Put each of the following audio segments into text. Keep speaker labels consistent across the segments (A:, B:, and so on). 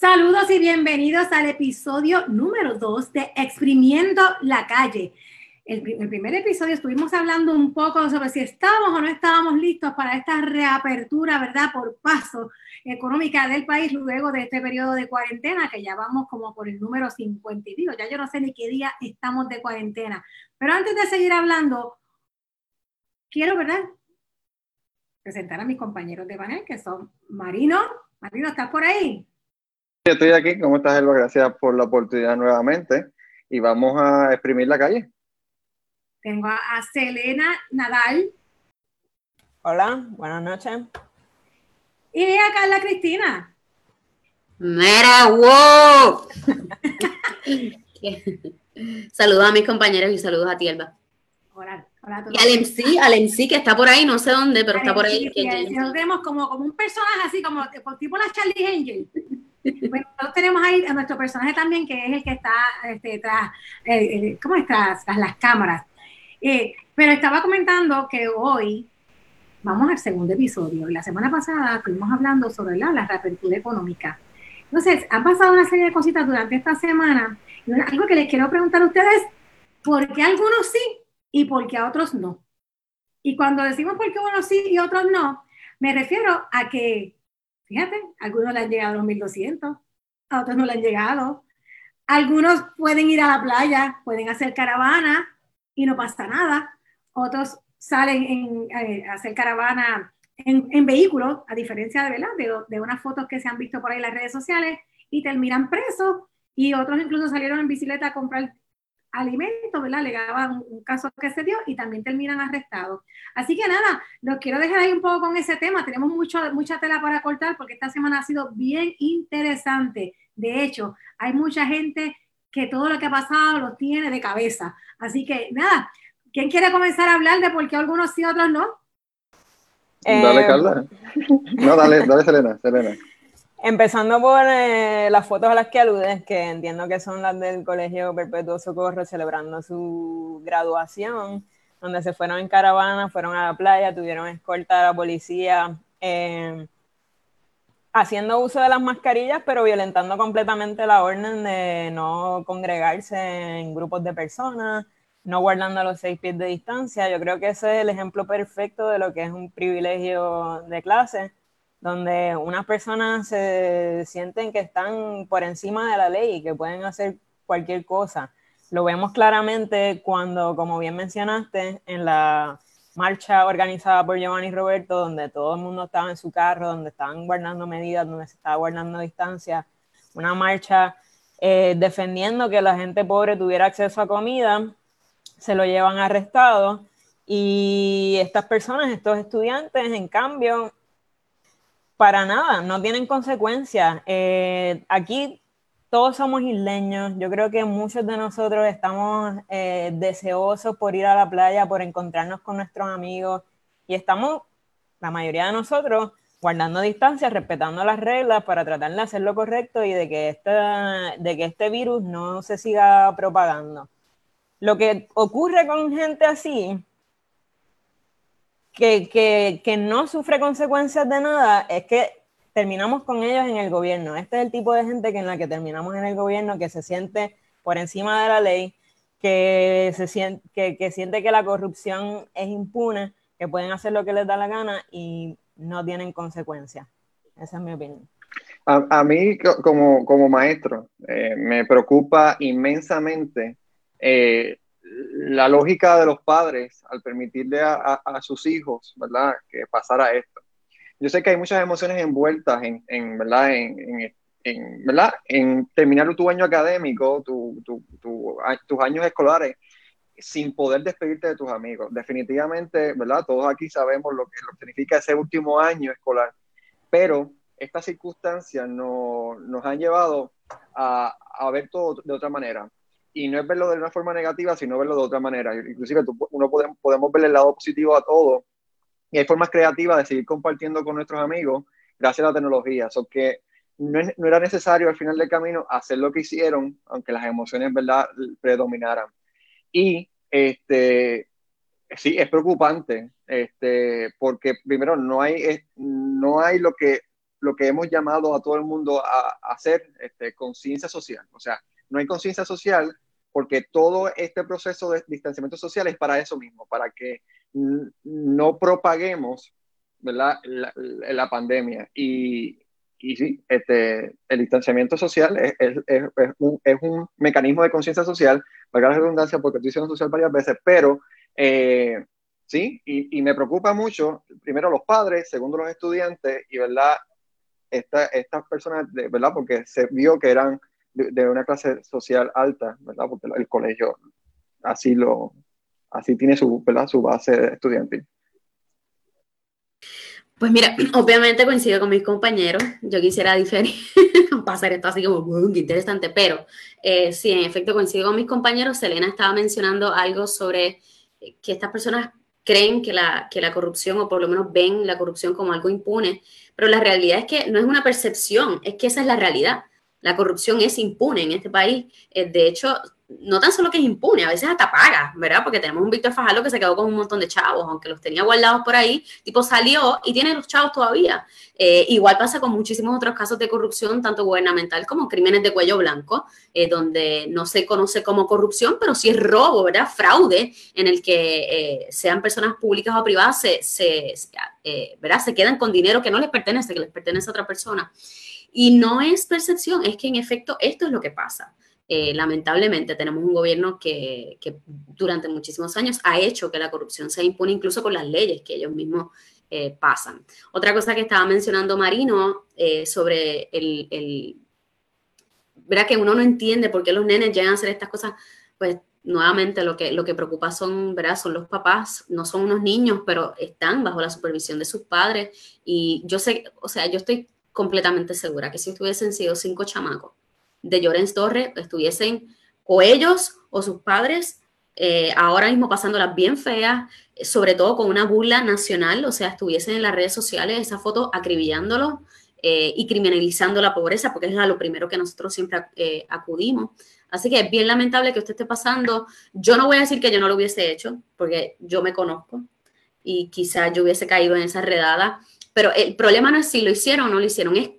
A: Saludos y bienvenidos al episodio número 2 de Exprimiendo la calle. El, el, primer episodio estuvimos hablando un poco sobre si estábamos o no estábamos listos para esta reapertura, ¿verdad? Por paso económica del país luego de este periodo de cuarentena, que ya vamos como por el número 50 y digo, ya yo no sé ni qué día estamos de cuarentena. Pero antes de seguir hablando, quiero, ¿verdad? Presentar a mis compañeros de panel, que son Marino. Marino, ¿estás por ahí?
B: Estoy aquí. ¿Cómo estás, Elba? Gracias por la oportunidad nuevamente. Y vamos a exprimir la calle.
A: Tengo a, Selena Nadal.
C: Hola, buenas noches.
A: Y a Carla Cristina.
D: Mira, wow. saludos a mis compañeros y saludos a ti, Elba.
A: Hola, hola
D: y al MC, al MC que está por ahí, no sé dónde, pero está por ahí.
A: Sí, nos vemos como, como un personaje así, como tipo la Charlie Angel. Bueno, nosotros tenemos ahí a nuestro personaje también, que es el que está este, tras, eh, ¿cómo está? Tras las cámaras. Eh, pero estaba comentando que hoy vamos al segundo episodio. La semana pasada estuvimos hablando sobre la, la reapertura económica. Entonces, han pasado una serie de cositas durante esta semana. Y algo que les quiero preguntar a ustedes, ¿por qué algunos sí y por qué a otros no? Y cuando decimos por qué unos sí y otros no, me refiero a que Fíjate, algunos le han llegado a los 1200, a otros no le han llegado. Algunos pueden ir a la playa, pueden hacer caravana y no pasa nada. Otros salen en, eh, a hacer caravana en, en, vehículos, a diferencia de. De, de, unas fotos que se han visto por ahí en las redes sociales y terminan presos. Y otros incluso salieron en bicicleta a comprar alimentos, ¿verdad? Legaban un caso que se dio y también terminan arrestados. Así que nada, los quiero dejar ahí un poco con ese tema. Tenemos mucho, mucha tela para cortar porque esta semana ha sido bien interesante. De hecho, hay mucha gente que todo lo que ha pasado lo tiene de cabeza. Así que nada, ¿quién quiere comenzar a hablar de por qué algunos sí, otros no?
B: Dale, eh, Carla. No, dale, dale, Selena, Selena.
C: Empezando por eh, las fotos a las que aludes, que entiendo que son las del Colegio Perpetuo Socorro celebrando su graduación, donde se fueron en caravana, fueron a la playa, tuvieron escolta a la policía, eh, haciendo uso de las mascarillas, pero violentando completamente la orden de no congregarse en grupos de personas, no guardando los seis pies de distancia. Yo creo que ese es el ejemplo perfecto de lo que es un privilegio de clase donde unas personas se sienten que están por encima de la ley y que pueden hacer cualquier cosa. Lo vemos claramente cuando, como bien mencionaste, en la marcha organizada por Giovanni Roberto, donde todo el mundo estaba en su carro, donde estaban guardando medidas, donde se estaba guardando distancia, una marcha eh, defendiendo que la gente pobre tuviera acceso a comida, se lo llevan arrestado y estas personas, estos estudiantes, en cambio, para nada, no tienen consecuencias. Eh, aquí todos somos isleños. Yo creo que muchos de nosotros estamos eh, deseosos por ir a la playa, por encontrarnos con nuestros amigos y estamos, la mayoría de nosotros, guardando distancia, respetando las reglas para tratar de hacer lo correcto y de que, de que este virus no se siga propagando. Lo que ocurre con gente así que, que, no sufre consecuencias de nada es que terminamos con ellos en el gobierno. Este es el tipo de gente que en la que terminamos en el gobierno, que se siente por encima de la ley, que, se siente, que, que siente que la corrupción es impune, que pueden hacer lo que les da la gana y no tienen consecuencias. Esa es mi opinión.
B: A, a mí, como, como maestro, eh, me preocupa inmensamente eh, la lógica de los padres al permitirle a, sus hijos, ¿verdad?, que pasara esto. Yo sé que hay muchas emociones envueltas en, en ¿verdad?, en, en, ¿verdad?, en terminar tu año académico, tu, tu, tus años escolares, sin poder despedirte de tus amigos. Definitivamente, ¿verdad?, todos aquí sabemos lo que, lo significa ese último año escolar, pero estas circunstancias no, nos han llevado a, a ver todo de otra manera y no es verlo de una forma negativa, sino verlo de otra manera. Inclusive uno podemos, podemos ver el lado positivo a todo y hay formas creativas de seguir compartiendo con nuestros amigos gracias a la tecnología. So que no, no, era necesario al final del camino hacer lo que hicieron, aunque las emociones ¿verdad? predominaran. Y este, sí, es preocupante, este, porque primero no hay, no hay lo que lo que hemos llamado a todo el mundo a, hacer este, conciencia social. O sea, no hay conciencia social porque todo este proceso de distanciamiento social es para eso mismo, para que no propaguemos La, la, pandemia. Y, y sí, este, el distanciamiento social es, es, es, un, es un, mecanismo de conciencia social, para la redundancia, porque estoy diciendo social varias veces, pero eh, sí, y, y, me preocupa mucho, primero los padres, segundo los estudiantes, y verdad, esta, estas personas, ¿verdad? Porque se vio que eran de, una clase social alta, ¿verdad? Porque el colegio así lo, así tiene su, ¿verdad? su base estudiantil.
D: Pues mira, obviamente coincido con mis compañeros. Yo quisiera diferir, pasar esto así como, muy interesante, pero eh, sí, en efecto coincido con mis compañeros. Selena estaba mencionando algo sobre que estas personas creen que la, que la corrupción, o por lo menos ven la corrupción como algo impune, pero la realidad es que no es una percepción, es que esa es la realidad. La corrupción es impune en este país. Eh, de hecho, no tan solo que es impune, a veces hasta paga, ¿verdad? Porque tenemos un Víctor Fajardo que se quedó con un montón de chavos, aunque los tenía guardados por ahí, tipo salió y tiene los chavos todavía. Eh, igual pasa con muchísimos otros casos de corrupción, tanto gubernamental como crímenes de cuello blanco, eh, donde no se conoce como corrupción, pero sí es robo, ¿verdad? Fraude, en el que sean personas públicas o privadas, se, se ¿verdad? se quedan con dinero que no les pertenece, que les pertenece a otra persona. Y no es percepción, es que en efecto esto es lo que pasa. Eh, lamentablemente tenemos un gobierno que, durante muchísimos años ha hecho que la corrupción se impone incluso con las leyes que ellos mismos eh, pasan. Otra cosa que estaba mencionando Marino eh, sobre el, el, Verá que uno no entiende por qué los nenes llegan a hacer estas cosas, pues nuevamente lo que, lo que preocupa son, ¿verdad? son los papás, no son unos niños, pero están bajo la supervisión de sus padres. Y yo sé, o sea, yo estoy completamente segura que si hubiesen sido cinco chamacos de Llorens Torres, estuviesen o ellos o sus padres eh, ahora mismo pasándolas bien feas, sobre todo con una burla nacional, o sea, estuviesen en las redes sociales esa foto acribillándolo eh, y criminalizando la pobreza, porque es a lo primero que nosotros siempre eh, acudimos. Así que es bien lamentable que usted esté pasando. Yo no voy a decir que yo no lo hubiese hecho, porque yo me conozco y quizás yo hubiese caído en esa redada, pero el problema no es si lo hicieron o no lo hicieron, es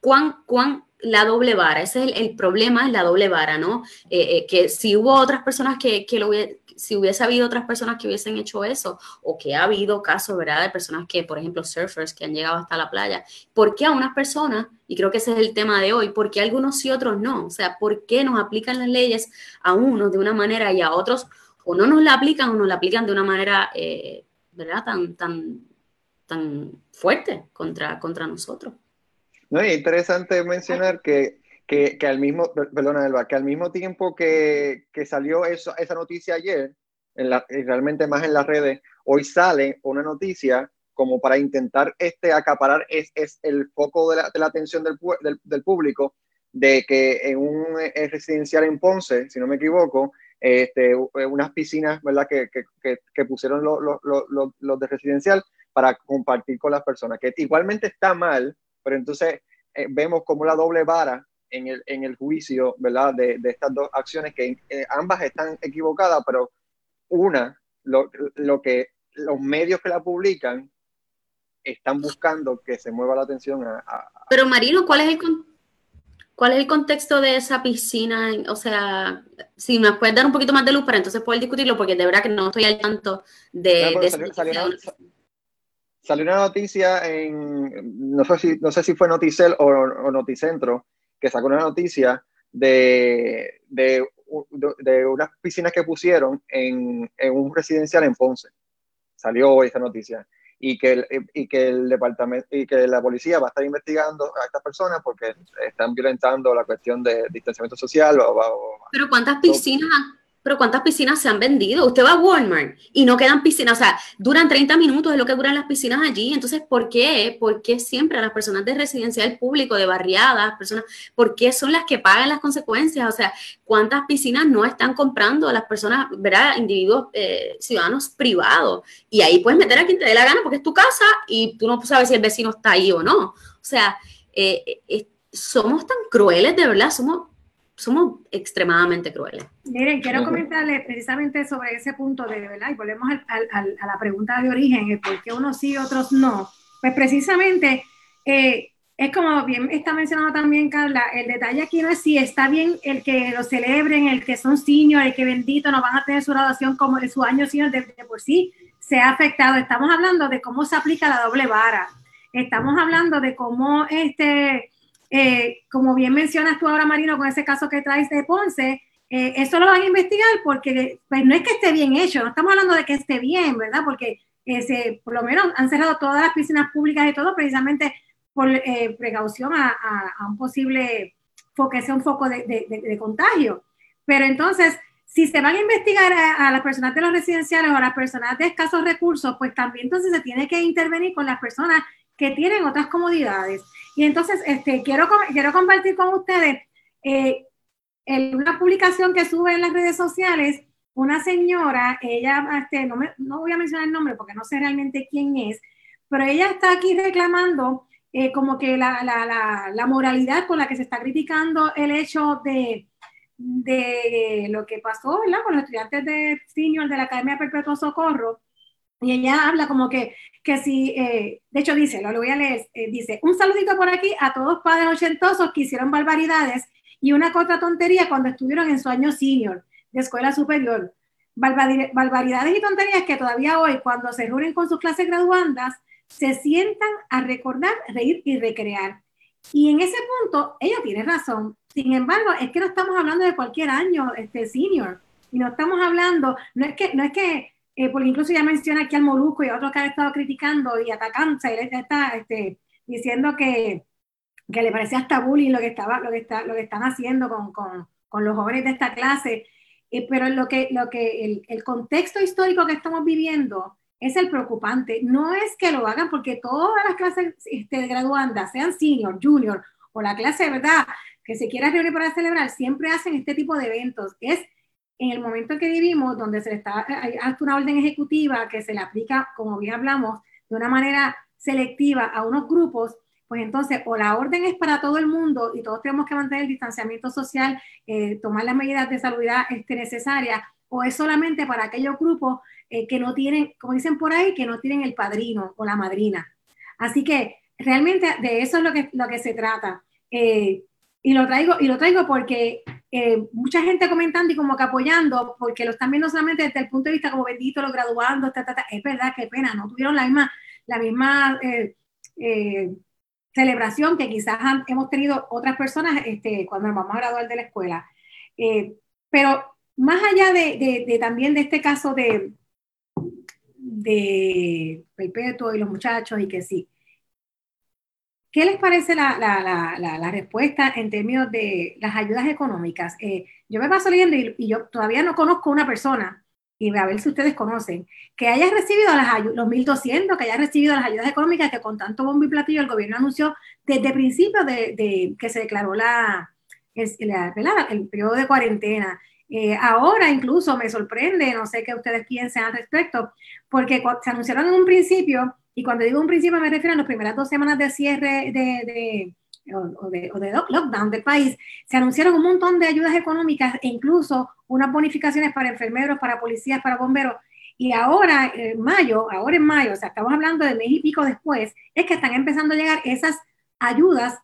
D: cuán, cuán la doble vara. Ese es el, problema, es la doble vara, ¿no? Eh, eh, que si hubo otras personas que, que lo si hubiese habido otras personas que hubiesen hecho eso, o que ha habido casos, ¿verdad? De personas que, por ejemplo, surfers que han llegado hasta la playa, ¿por qué a unas personas, y creo que ese es el tema de hoy, por qué algunos sí, otros no? O sea, ¿por qué nos aplican las leyes a unos de una manera y a otros o no nos la aplican o nos la aplican de una manera, eh, ¿verdad? Tan, tan tan fuerte contra, contra nosotros.
B: No, es interesante mencionar que, que, que, al mismo, perdona que al mismo tiempo que, que salió eso, esa noticia ayer, en la, realmente más en las redes, hoy sale una noticia como para intentar este, acaparar es, es el foco de la, de la atención del, del, del, público, de que en un residencial en Ponce, si no me equivoco, este, unas piscinas ¿verdad? Que, que, que pusieron los, los, los, los de residencial para compartir con las personas, que igualmente está mal, pero entonces eh, vemos como la doble vara en el, en el juicio, ¿verdad? De, de estas dos acciones que eh, ambas están equivocadas, pero una, lo, lo, que los medios que la publican están buscando que se mueva la atención a...
D: pero Marino, ¿cuál es el... ¿Cuál es el contexto de esa piscina? O sea, si me puedes dar un poquito más de luz para entonces poder discutirlo, porque de verdad que no estoy al tanto de... de salió,
B: salió una noticia en, no sé si, no sé si fue Noticel o, Noticentro, que sacó una noticia de, de, de, unas piscinas que pusieron en, en, un residencial en Ponce. Salió hoy esa noticia. Y que, el, y que el departamento y que la policía va a estar investigando a estas personas porque están violentando la cuestión de distanciamiento social. O,
D: Pero ¿cuántas piscinas pero ¿cuántas piscinas se han vendido? Usted va a Walmart y no quedan piscinas, o sea, duran 30 minutos, es lo que duran las piscinas allí. Entonces, ¿por qué? ¿Por qué siempre a las personas de residencial público, de barriadas, personas, por qué son las que pagan las consecuencias? O sea, ¿cuántas piscinas no están comprando las personas, ¿verdad? Individuos, eh, ciudadanos privados. Y ahí puedes meter a quien te dé la gana porque es tu casa y tú no sabes si el vecino está ahí o no. O sea, eh, eh, somos tan crueles, de verdad, somos somos extremadamente crueles.
A: Miren, quiero comentarles precisamente sobre ese punto de, ¿verdad? Y volvemos al, al, a la pregunta de origen, el por qué unos sí y otros no. Pues precisamente, eh, es como bien está mencionando también Carla, el detalle aquí no es si está bien el que lo celebren, el que son senior, el que bendito no van a tener su graduación como en su año senior de, por sí se ha afectado. Estamos hablando de cómo se aplica la doble vara. Estamos hablando de cómo este, eh, como bien mencionas tú ahora Marino con ese caso que traes de Ponce, eh, eso lo van a investigar porque pues, no es que esté bien hecho, no estamos hablando de que esté bien, ¿verdad? Porque ese, por lo menos han cerrado todas las piscinas públicas y todo precisamente por eh, precaución a, un posible que sea un foco de, contagio. Pero entonces, si se van a investigar a, las personas de los residenciales o a las personas de escasos recursos, pues también entonces se tiene que intervenir con las personas que tienen otras comodidades. Y entonces, este, quiero, quiero compartir con ustedes eh, una publicación que sube en las redes sociales, una señora, ella, este, no, no voy a mencionar el nombre porque no sé realmente quién es, pero ella está aquí reclamando eh, como que la, la, la, moralidad con la que se está criticando el hecho de, de lo que pasó ¿verdad? con los estudiantes de senior de la Academia Perpetuo Socorro. Y ella habla como que, que si, eh, de hecho dice, lo, lo voy a leer, eh, dice, un saludito por aquí a todos padres ochentosos que hicieron barbaridades y una otra tontería cuando estuvieron en su año senior de escuela superior. Barbaridades y tonterías que todavía hoy, cuando se reúnen con sus clases graduandas, se sientan a recordar, reír y recrear. Y en ese punto, ella tiene razón. Sin embargo, es que no estamos hablando de cualquier año este senior. Y no estamos hablando, no es que, no es que, eh, porque incluso ya menciona aquí al Molusco y a otros que han estado criticando y atacando, él está este, diciendo que, que le parecía hasta bullying lo que, estaba, lo que, está, lo que están haciendo con, con, con los jóvenes de esta clase. Eh, pero lo que, lo que el, el contexto histórico que estamos viviendo es el preocupante. No es que lo hagan porque todas las clases este, graduandas, sean senior, junior o la clase de verdad que se quiera reunir para celebrar, siempre hacen este tipo de eventos. Es en el momento en que vivimos, donde se le está hay una orden ejecutiva que se le aplica, como bien hablamos, de una manera selectiva a unos grupos, pues entonces o la orden es para todo el mundo y todos tenemos que mantener el distanciamiento social, eh, tomar las medidas de salubridad este, necesarias, o es solamente para aquellos grupos eh, que no tienen, como dicen por ahí, que no tienen el padrino o la madrina. Así que realmente de eso es lo que, lo que se trata. Eh, y lo traigo, y lo traigo porque eh, mucha gente comentando y como que apoyando, porque lo están viendo solamente desde el punto de vista como bendito, los graduando, es verdad, qué pena, no tuvieron la misma, la misma celebración que quizás hemos tenido otras personas este, cuando nos vamos a graduar de la escuela. pero más allá de, también de este caso de, de Perpetuo y los muchachos y que sí, ¿qué les parece la, respuesta en términos de las ayudas económicas? Eh, yo me paso leyendo y, yo todavía no conozco una persona, y a ver si ustedes conocen, que haya recibido las los 1.200, que haya recibido las ayudas económicas que con tanto bombo y platillo el gobierno anunció desde principio de, que se declaró la, el periodo de cuarentena. Eh, ahora incluso me sorprende, no sé qué ustedes piensen al respecto, porque se anunciaron en un principio, y cuando digo un principio me refiero a las primeras dos semanas de cierre de, o, de, lockdown del país, se anunciaron un montón de ayudas económicas e incluso unas bonificaciones para enfermeros, para policías, para bomberos. Y ahora, en mayo, ahora en mayo, o sea, estamos hablando de mes y pico después, es que están empezando a llegar esas ayudas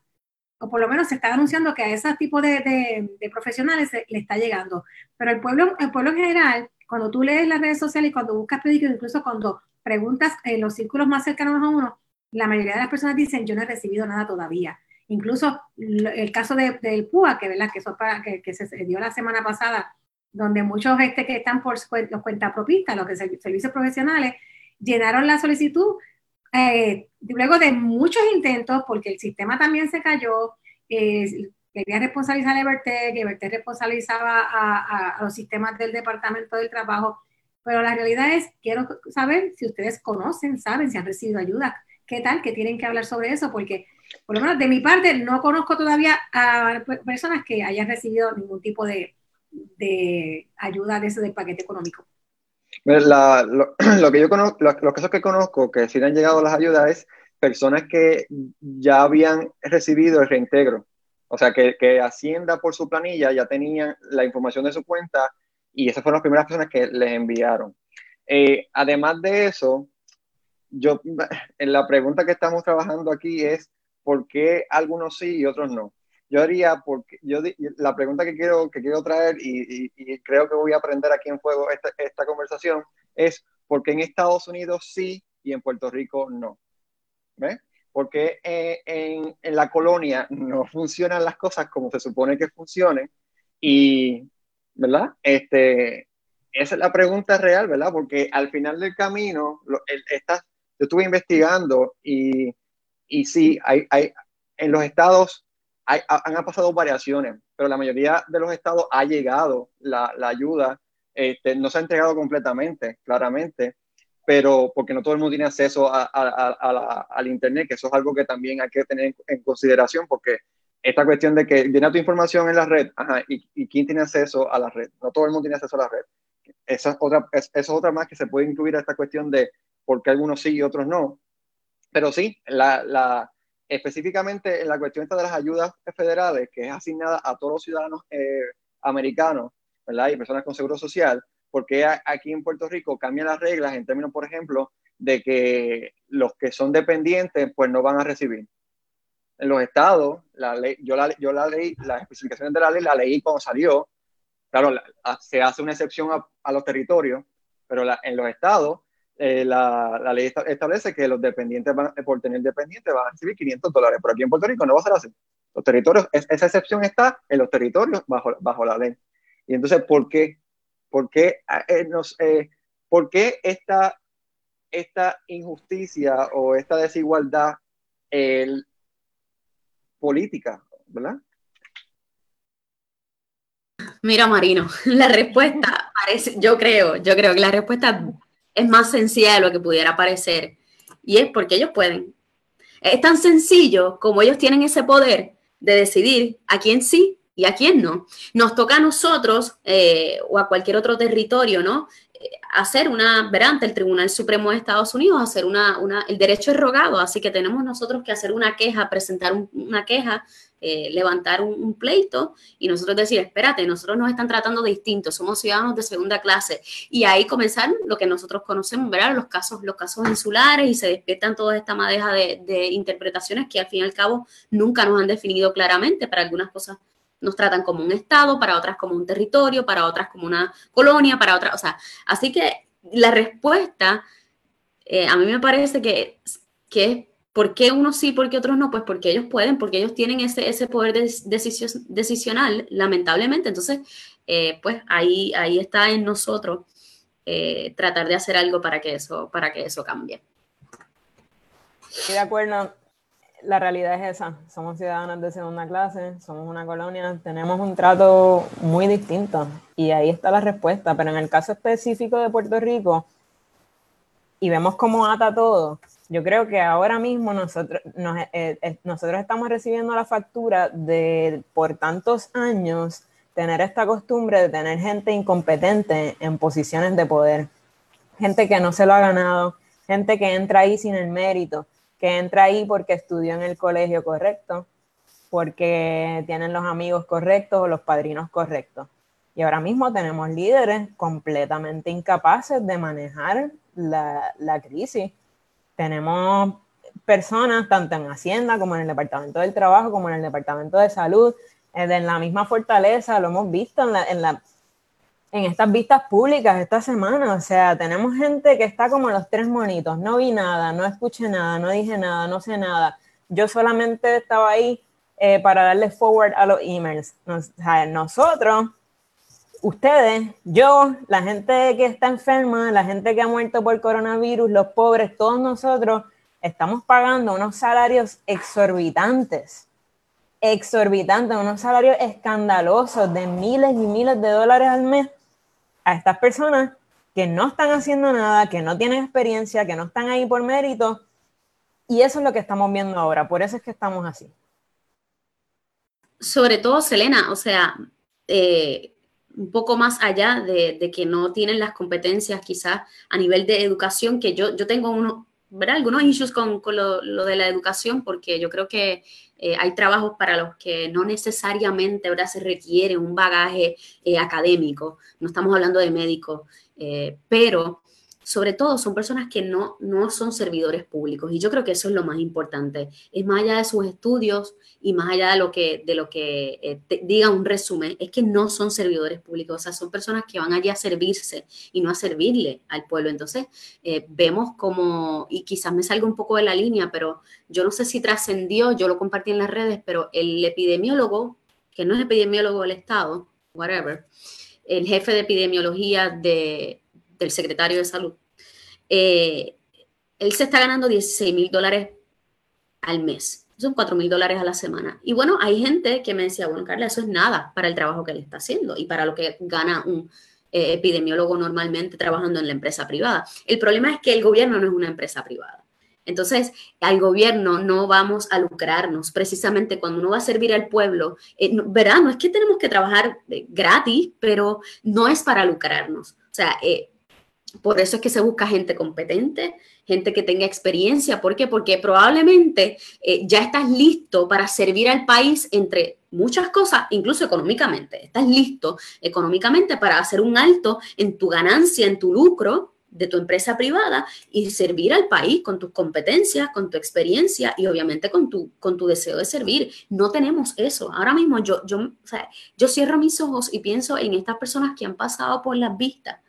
A: o por lo menos se está anunciando que a ese tipo de, profesionales le está llegando. Pero el pueblo, el pueblo en general, cuando tú lees las redes sociales y cuando buscas periódicos, incluso cuando preguntas en los círculos más cercanos a uno, la mayoría de las personas dicen, yo no he recibido nada todavía. Incluso el caso del PUA, que, ¿verdad? Que, eso para, que, se dio la semana pasada, donde muchos este que están por los cuentapropistas, los que servicios profesionales, llenaron la solicitud eh, luego de muchos intentos, porque el sistema también se cayó, eh, quería responsabilizar a Evertec, Evertec responsabilizaba a, los sistemas del Departamento del Trabajo, pero la realidad es, quiero saber si ustedes conocen, saben si han recibido ayuda, qué tal, que tienen que hablar sobre eso, porque por lo menos de mi parte no conozco todavía a personas que hayan recibido ningún tipo de, de ayuda de ese del paquete económico.
B: lo, que yo conozco, los, casos que conozco que sí han llegado las ayudas es personas que ya habían recibido el reintegro. O sea, que, que, Hacienda por su planilla ya tenían la información de su cuenta y esas fueron las primeras personas que les enviaron. Eh, además de eso, yo, en la pregunta que estamos trabajando aquí es ¿por qué algunos sí y otros no? Yo haría, porque yo la pregunta que quiero, que quiero traer y, creo que voy a aprender aquí en Fuego esta, esta conversación es ¿por qué en Estados Unidos sí y en Puerto Rico no? ¿Ves? Porque eh, en, en, la colonia no funcionan las cosas como se supone que funcionen y, ¿verdad? Este, esa es la pregunta real, ¿verdad? Porque al final del camino, el, yo estuve investigando y, y sí, hay, hay, en los estados hay, han pasado variaciones, pero la mayoría de los estados ha llegado la, la ayuda, este, no se ha entregado completamente, claramente, pero porque no todo el mundo tiene acceso a, a, al Internet, que eso es algo que también hay que tener en consideración, porque esta cuestión de que llena tu información en la red, y, quién tiene acceso a la red, no todo el mundo tiene acceso a la red. Esa es otra, es, es otra más que se puede incluir a esta cuestión de por qué algunos sí y otros no. Pero sí, la, la, específicamente en la cuestión esta de las ayudas federales, que es asignada a todos los ciudadanos eh, americanos, ¿verdad? Y personas con seguro social, porque aquí en Puerto Rico cambian las reglas en términos, por ejemplo, de que los que son dependientes, pues no van a recibir. En los estados, la ley, yo, la, yo la ley, las especificaciones de la ley la leí cuando salió. Claro, se hace una excepción a, los territorios, pero en los estados, eh, la, la, ley establece que los dependientes, van, por tener dependientes, van a recibir 500 dólares. Pero aquí en Puerto Rico no va a ser así. Los territorios, esa excepción está en los territorios bajo, bajo la ley. Y entonces, ¿por qué ¿Por qué, eh, nos, eh, ¿por qué esta, esta, injusticia o esta desigualdad el, política, verdad?
D: Mira, Marino, la respuesta parece, yo creo, yo creo que la respuesta es más sencilla de lo que pudiera parecer. Y es porque ellos pueden. Es tan sencillo como ellos tienen ese poder de decidir a quién sí y a quién no. Nos toca a nosotros eh, o a cualquier otro territorio, ¿no? Hacer una, ver ante el Tribunal Supremo de Estados Unidos, hacer una, una, el derecho es rogado, así que tenemos nosotros que hacer una queja, presentar una queja, eh, levantar un, pleito y nosotros decir, espérate, nosotros nos están tratando distintos, somos ciudadanos de segunda clase. Y ahí comenzar lo que nosotros conocemos, ¿verdad? Los casos, los casos insulares y se despiertan toda esta madeja de, de interpretaciones que al fin y al cabo nunca nos han definido claramente para algunas cosas nos tratan como un estado, para otras como un territorio, para otras como una colonia, para otras, o sea, así que la respuesta eh, a mí me parece que, que ¿por qué unos sí, por qué otros no? Pues porque ellos pueden, porque ellos tienen ese, ese poder de, decisional, lamentablemente. Entonces, eh, pues ahí, ahí está en nosotros eh, tratar de hacer algo para que eso, para que eso cambie.
C: Estoy de acuerdo la realidad es esa. Somos ciudadanos de segunda clase, somos una colonia, tenemos un trato muy distinto y ahí está la respuesta. Pero en el caso específico de Puerto Rico, y vemos cómo ata todo, yo creo que ahora mismo nosotros, eh, eh, nosotros estamos recibiendo la factura de por tantos años tener esta costumbre de tener gente incompetente en posiciones de poder, gente que no se lo ha ganado, gente que entra ahí sin el mérito que entra ahí porque estudió en el colegio correcto, porque tienen los amigos correctos o los padrinos correctos. Y ahora mismo tenemos líderes completamente incapaces de manejar la, la crisis. Tenemos personas, tanto en Hacienda como en el Departamento del Trabajo, como en el Departamento de Salud, en eh, la misma fortaleza, lo hemos visto en la, en la en estas vistas públicas esta semana. O sea, tenemos gente que está como los tres monitos. No vi nada, no escuché nada, no dije nada, no sé nada. Yo solamente estaba ahí eh, para darle forward a los emails. nosotros, ustedes, yo, la gente que está enferma, la gente que ha muerto por coronavirus, los pobres, todos nosotros estamos pagando unos salarios exorbitantes exorbitantes, unos salarios escandalosos de miles y miles de dólares al mes a estas personas que no están haciendo nada, que no tienen experiencia, que no están ahí por mérito. Y eso es lo que estamos viendo ahora, por eso es que estamos así.
D: Sobre todo, Selena, o sea, eh, un poco más allá de, que no tienen las competencias quizás a nivel de educación, que yo, yo tengo uno, algunos issues con, lo, de la educación, porque yo creo que eh, hay trabajos para los que no necesariamente ¿verdad? se requiere un bagaje eh, académico, no estamos hablando de médicos, eh, pero sobre todo son personas que no, no son servidores públicos y yo creo que eso es lo más importante. Es más allá de sus estudios y más allá de lo que, de lo que eh, diga un resumen, es que no son servidores públicos, o sea, son personas que van allí a servirse y no a servirle al pueblo. Entonces, eh, vemos como, y quizás me salga un poco de la línea, pero yo no sé si trascendió, yo lo compartí en las redes, pero el epidemiólogo, que no es epidemiólogo del Estado, whatever, el jefe de epidemiología de del secretario de salud, eh, él se está ganando 16 mil dólares al mes. Son 4 mil dólares a la semana. Y bueno, hay gente que me decía, bueno, Carla, eso es nada para el trabajo que él está haciendo y para lo que gana un eh, epidemiólogo normalmente trabajando en la empresa privada. El problema es que el gobierno no es una empresa privada. Entonces, al gobierno no vamos a lucrarnos. Precisamente cuando uno va a servir al pueblo, eh, ¿verdad? No es que tenemos que trabajar gratis, pero no es para lucrarnos. O sea, por eso es que se busca gente competente, gente que tenga experiencia. ¿Por qué? Porque probablemente eh, ya estás listo para servir al país entre muchas cosas, incluso económicamente. Estás listo económicamente para hacer un alto en tu ganancia, en tu lucro de tu empresa privada y servir al país con tus competencias, con tu experiencia y obviamente con tu, con tu deseo de servir. No tenemos eso. Ahora mismo yo, yo, yo cierro mis ojos y pienso en estas personas que han pasado por las vistas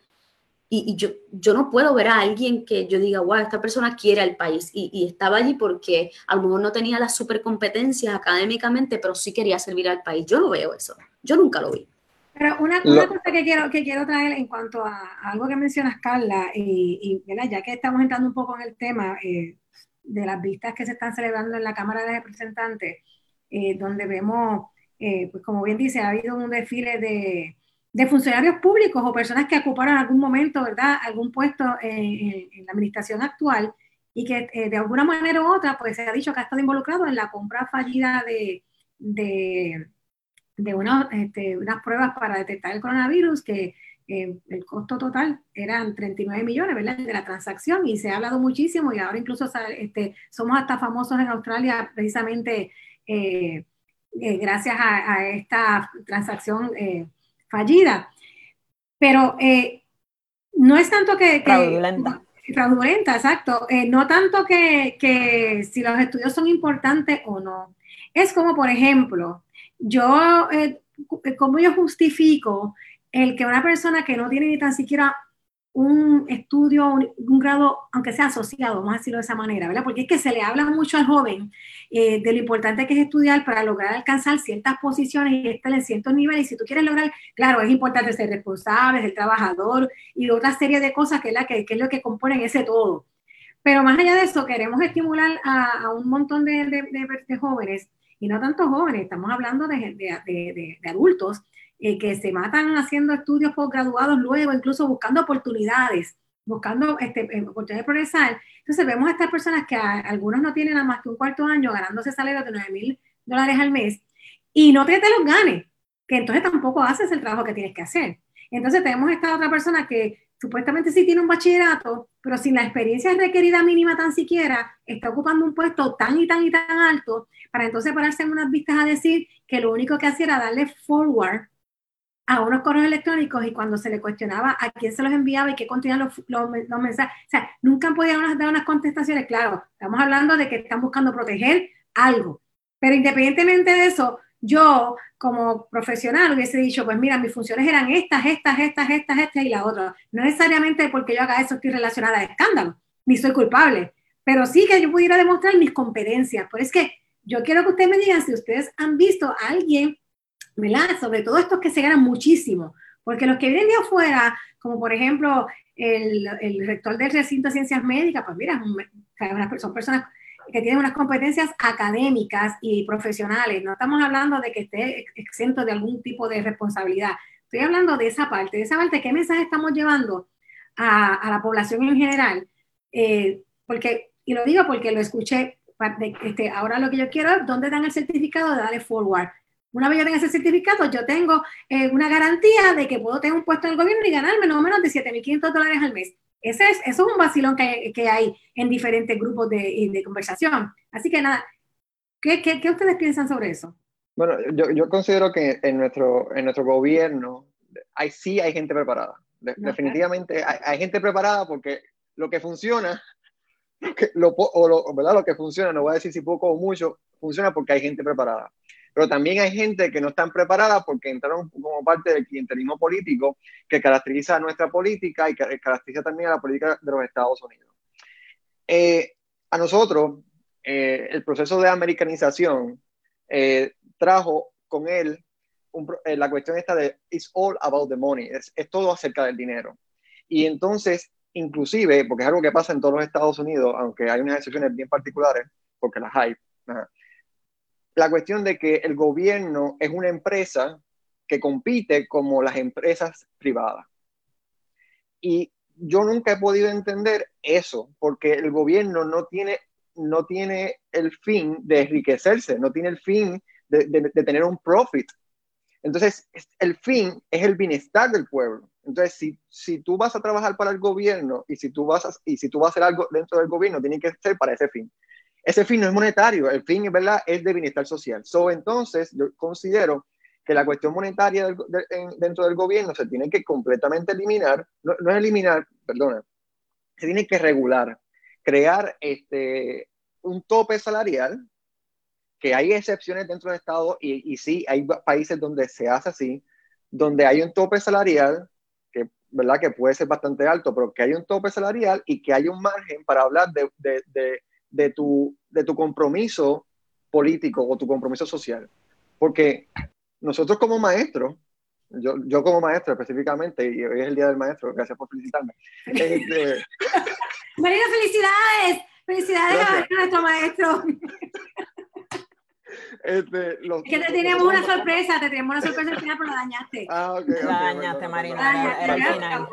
D: y, yo, yo no puedo ver a alguien que yo diga, wow, esta persona quiere al país y, estaba allí porque a lo mejor no tenía las super competencias académicamente, pero sí quería servir al país. Yo no veo eso, yo nunca lo vi.
A: Pero una, una cosa que quiero, que quiero traer en cuanto a, algo que mencionas, Carla, y, ya que estamos entrando un poco en el tema eh, de las vistas que se están celebrando en la Cámara de Representantes, eh, donde vemos, eh, pues como bien dice, ha habido un desfile de, de funcionarios públicos o personas que ocuparon en algún momento, ¿verdad?, algún puesto en, la administración actual y que eh, de alguna manera u otra, pues se ha dicho que ha estado involucrado en la compra fallida de, de, este, unas pruebas para detectar el coronavirus, que eh, el costo total eran 39 millones, ¿verdad?, de la transacción y se ha hablado muchísimo y ahora incluso este, somos hasta famosos en Australia precisamente eh, gracias a, a, esta transacción fallida. Pero eh, no es tanto que...
C: fraudulenta.
A: Fraudulenta, exacto. Eh, no tanto que, que, si los estudios son importantes o no. Es como, por ejemplo, yo, eh, como yo justifico el que una persona que no tiene ni tan siquiera un estudio, un, grado, aunque sea asociado, vamos a decirlo de esa manera, ¿verdad? Porque es que se le habla mucho al joven eh, de lo importante que es estudiar para lograr alcanzar ciertas posiciones y estar en ciertos niveles. Y si tú quieres lograr, claro, es importante ser responsable, ser trabajador y otra serie de cosas que es, la que, es lo que componen ese todo. Pero más allá de eso, queremos estimular a, un montón de, de, jóvenes, y no tanto jóvenes, estamos hablando de, adultos, eh, que se matan haciendo estudios postgraduados luego, incluso buscando oportunidades, buscando este, eh, oportunidades de progresar. Entonces vemos a estas personas que algunos no tienen nada más que un cuarto año ganándose salarios de 9 mil dólares al mes y no te, te los ganes, que entonces tampoco haces el trabajo que tienes que hacer. Entonces tenemos esta otra persona que supuestamente sí tiene un bachillerato, pero sin la experiencia requerida mínima tan siquiera, está ocupando un puesto tan y tan y tan alto para entonces pararse en unas vistas a decir que lo único que hacía era darle forward a unos correos electrónicos y cuando se le cuestionaba a quién se los enviaba y qué contenían los, los, mensajes, o sea, nunca podían dar unas contestaciones, claro, estamos hablando de que están buscando proteger algo, pero independientemente de eso, yo como profesional hubiese dicho, pues mira, mis funciones eran estas, estas, estas, estas, estas y la otra, no necesariamente porque yo haga eso estoy relacionada a escándalo, ni soy culpable, pero sí que yo pudiera demostrar mis competencias, por es que yo quiero que ustedes me digan si ustedes han visto a alguien Sobre todo estos que se ganan muchísimo, porque los que vienen de afuera, como por ejemplo el, el rector del recinto de ciencias médicas, pues mira, son personas que tienen unas competencias académicas y profesionales, no estamos hablando de que esté exento de algún tipo de responsabilidad, estoy hablando de esa parte, de esa parte, ¿qué mensaje estamos llevando a, a la población en general? Eh, porque, y lo digo porque lo escuché, este, ahora lo que yo quiero es dónde dan el certificado de darle forward una vez yo tenga ese certificado, yo tengo eh, una garantía de que puedo tener un puesto en el gobierno y ganarme no menos de 7.500 dólares al mes. Ese es, eso es un vacilón que hay, que hay en diferentes grupos de, de, conversación. Así que nada, ¿qué, ¿qué, qué, ustedes piensan sobre eso?
B: Bueno, yo, yo, considero que en nuestro, en nuestro gobierno hay, sí hay gente preparada. definitivamente hay, gente preparada porque lo que funciona, lo, o lo, ¿verdad? lo que funciona, no voy a decir si poco o mucho, funciona porque hay gente preparada. Pero también hay gente que no están preparada porque entraron como parte del clientelismo político que caracteriza a nuestra política y que caracteriza también a la política de los Estados Unidos. Eh, a nosotros, eh, el proceso de americanización eh, trajo con él la cuestión esta de it's all about the money, es, es, todo acerca del dinero. Y entonces, inclusive, porque es algo que pasa en todos los Estados Unidos, aunque hay unas excepciones bien particulares, porque las hay, la cuestión de que el gobierno es una empresa que compite como las empresas privadas. Y yo nunca he podido entender eso, porque el gobierno no tiene, no tiene el fin de enriquecerse, no tiene el fin de, tener un profit. Entonces, el fin es el bienestar del pueblo. Entonces, si, si tú vas a trabajar para el gobierno y si, tú vas a, y si tú vas a hacer algo dentro del gobierno, tiene que ser para ese fin. Ese fin no es monetario, el fin, ¿verdad?, es de bienestar social. So, entonces, yo considero que la cuestión monetaria dentro del gobierno se tiene que completamente eliminar, no, es eliminar, perdona, se tiene que regular, crear este, un tope salarial, que hay excepciones dentro del Estado y, y sí, hay países donde se hace así, donde hay un tope salarial que, ¿verdad? que puede ser bastante alto, pero que hay un tope salarial y que hay un margen para hablar de, de de tu, de tu compromiso político o tu compromiso social. Porque nosotros como maestros, yo, yo como maestro específicamente, y hoy es el Día del Maestro, gracias por felicitarme. Este,
A: Marina, felicidades, felicidades a nuestro maestro.
B: Este,
A: que te tenemos una sorpresa, te tenemos una sorpresa al final, pero la dañaste.
B: Ah, ok.
C: la dañaste, Marina. Era, el final.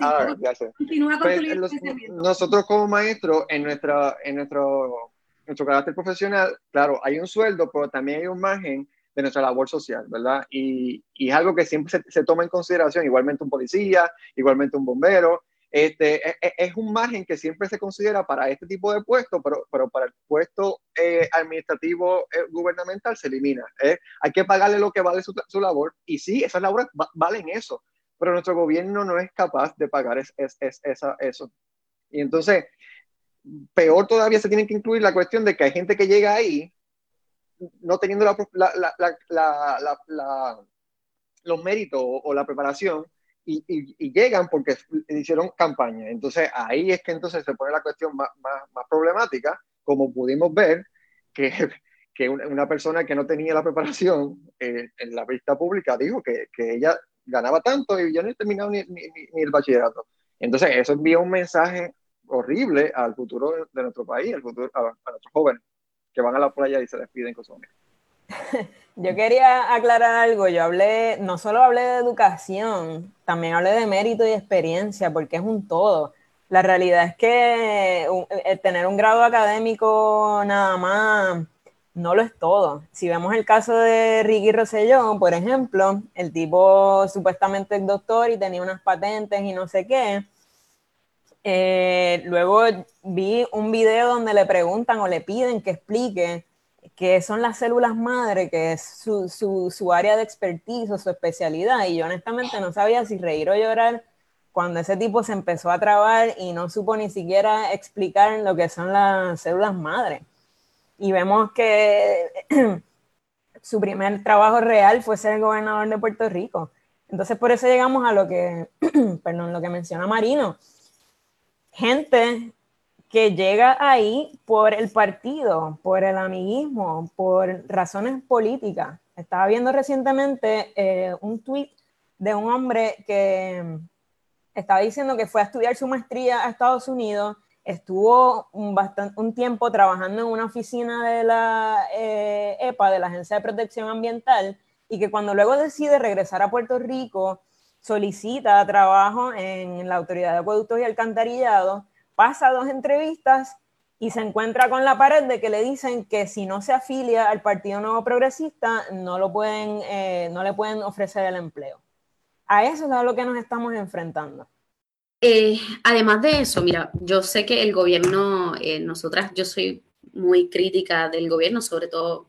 B: Ah, ya sé. Continúa con pues, nosotros como maestros, en, nuestra, en nuestro, nuestro carácter profesional, claro, hay un sueldo, pero también hay un margen de nuestra labor social, ¿verdad? Y, y es algo que siempre se, se, toma en consideración, igualmente un policía, igualmente un bombero. Este, es, e, es, un margen que siempre se considera para este tipo de puestos, pero, pero para el puesto eh, administrativo eh, gubernamental se elimina. ¿eh? Hay que pagarle lo que vale su, su labor y sí, esas labores valen eso, pero nuestro gobierno no es capaz de pagar es, es, esa, eso. Y entonces, peor todavía se tiene que incluir la cuestión de que hay gente que llega ahí no teniendo la, la, la, los méritos o, la preparación y, llegan porque hicieron campaña. Entonces ahí es que entonces se pone la cuestión más, más, más problemática, como pudimos ver, que, que una, persona que no tenía la preparación eh, en la vista pública dijo que, que ella ganaba tanto y yo no he terminado ni, ni, el bachillerato. Entonces, eso envía un mensaje horrible al futuro de, nuestro país, al futuro, a, nuestros jóvenes que van a la playa y se despiden con su
C: Yo quería aclarar algo, yo hablé, no solo hablé de educación, también hablé de mérito y experiencia, porque es un todo. La realidad es que eh, tener un grado académico nada más no lo es todo. Si vemos el caso de Ricky Rosselló, por ejemplo, el tipo supuestamente es doctor y tenía unas patentes y no sé qué. Eh, luego vi un video donde le preguntan o le piden que explique qué son las células madre, que es su, su, su área de expertise o su especialidad. Y yo honestamente no sabía si reír o llorar cuando ese tipo se empezó a trabar y no supo ni siquiera explicar lo que son las células madre y vemos que su primer trabajo real fue ser gobernador de Puerto Rico. Entonces por eso llegamos a lo que, perdón, lo que menciona Marino. Gente que llega ahí por el partido, por el amiguismo, por razones políticas. Estaba viendo recientemente eh, un tweet de un hombre que estaba diciendo que fue a estudiar su maestría a Estados Unidos estuvo un, bastante, un tiempo trabajando en una oficina de la eh, EPA, de la Agencia de Protección Ambiental, y que cuando luego decide regresar a Puerto Rico, solicita trabajo en la Autoridad de Acueductos y Alcantarillado, pasa dos entrevistas y se encuentra con la pared de que le dicen que si no se afilia al Partido Nuevo Progresista, no, lo pueden, eh, no le pueden ofrecer el empleo. A eso es a lo que nos estamos enfrentando.
D: Eh, además de eso, mira, yo sé que el gobierno, eh, nosotras, yo soy muy crítica del gobierno, sobre todo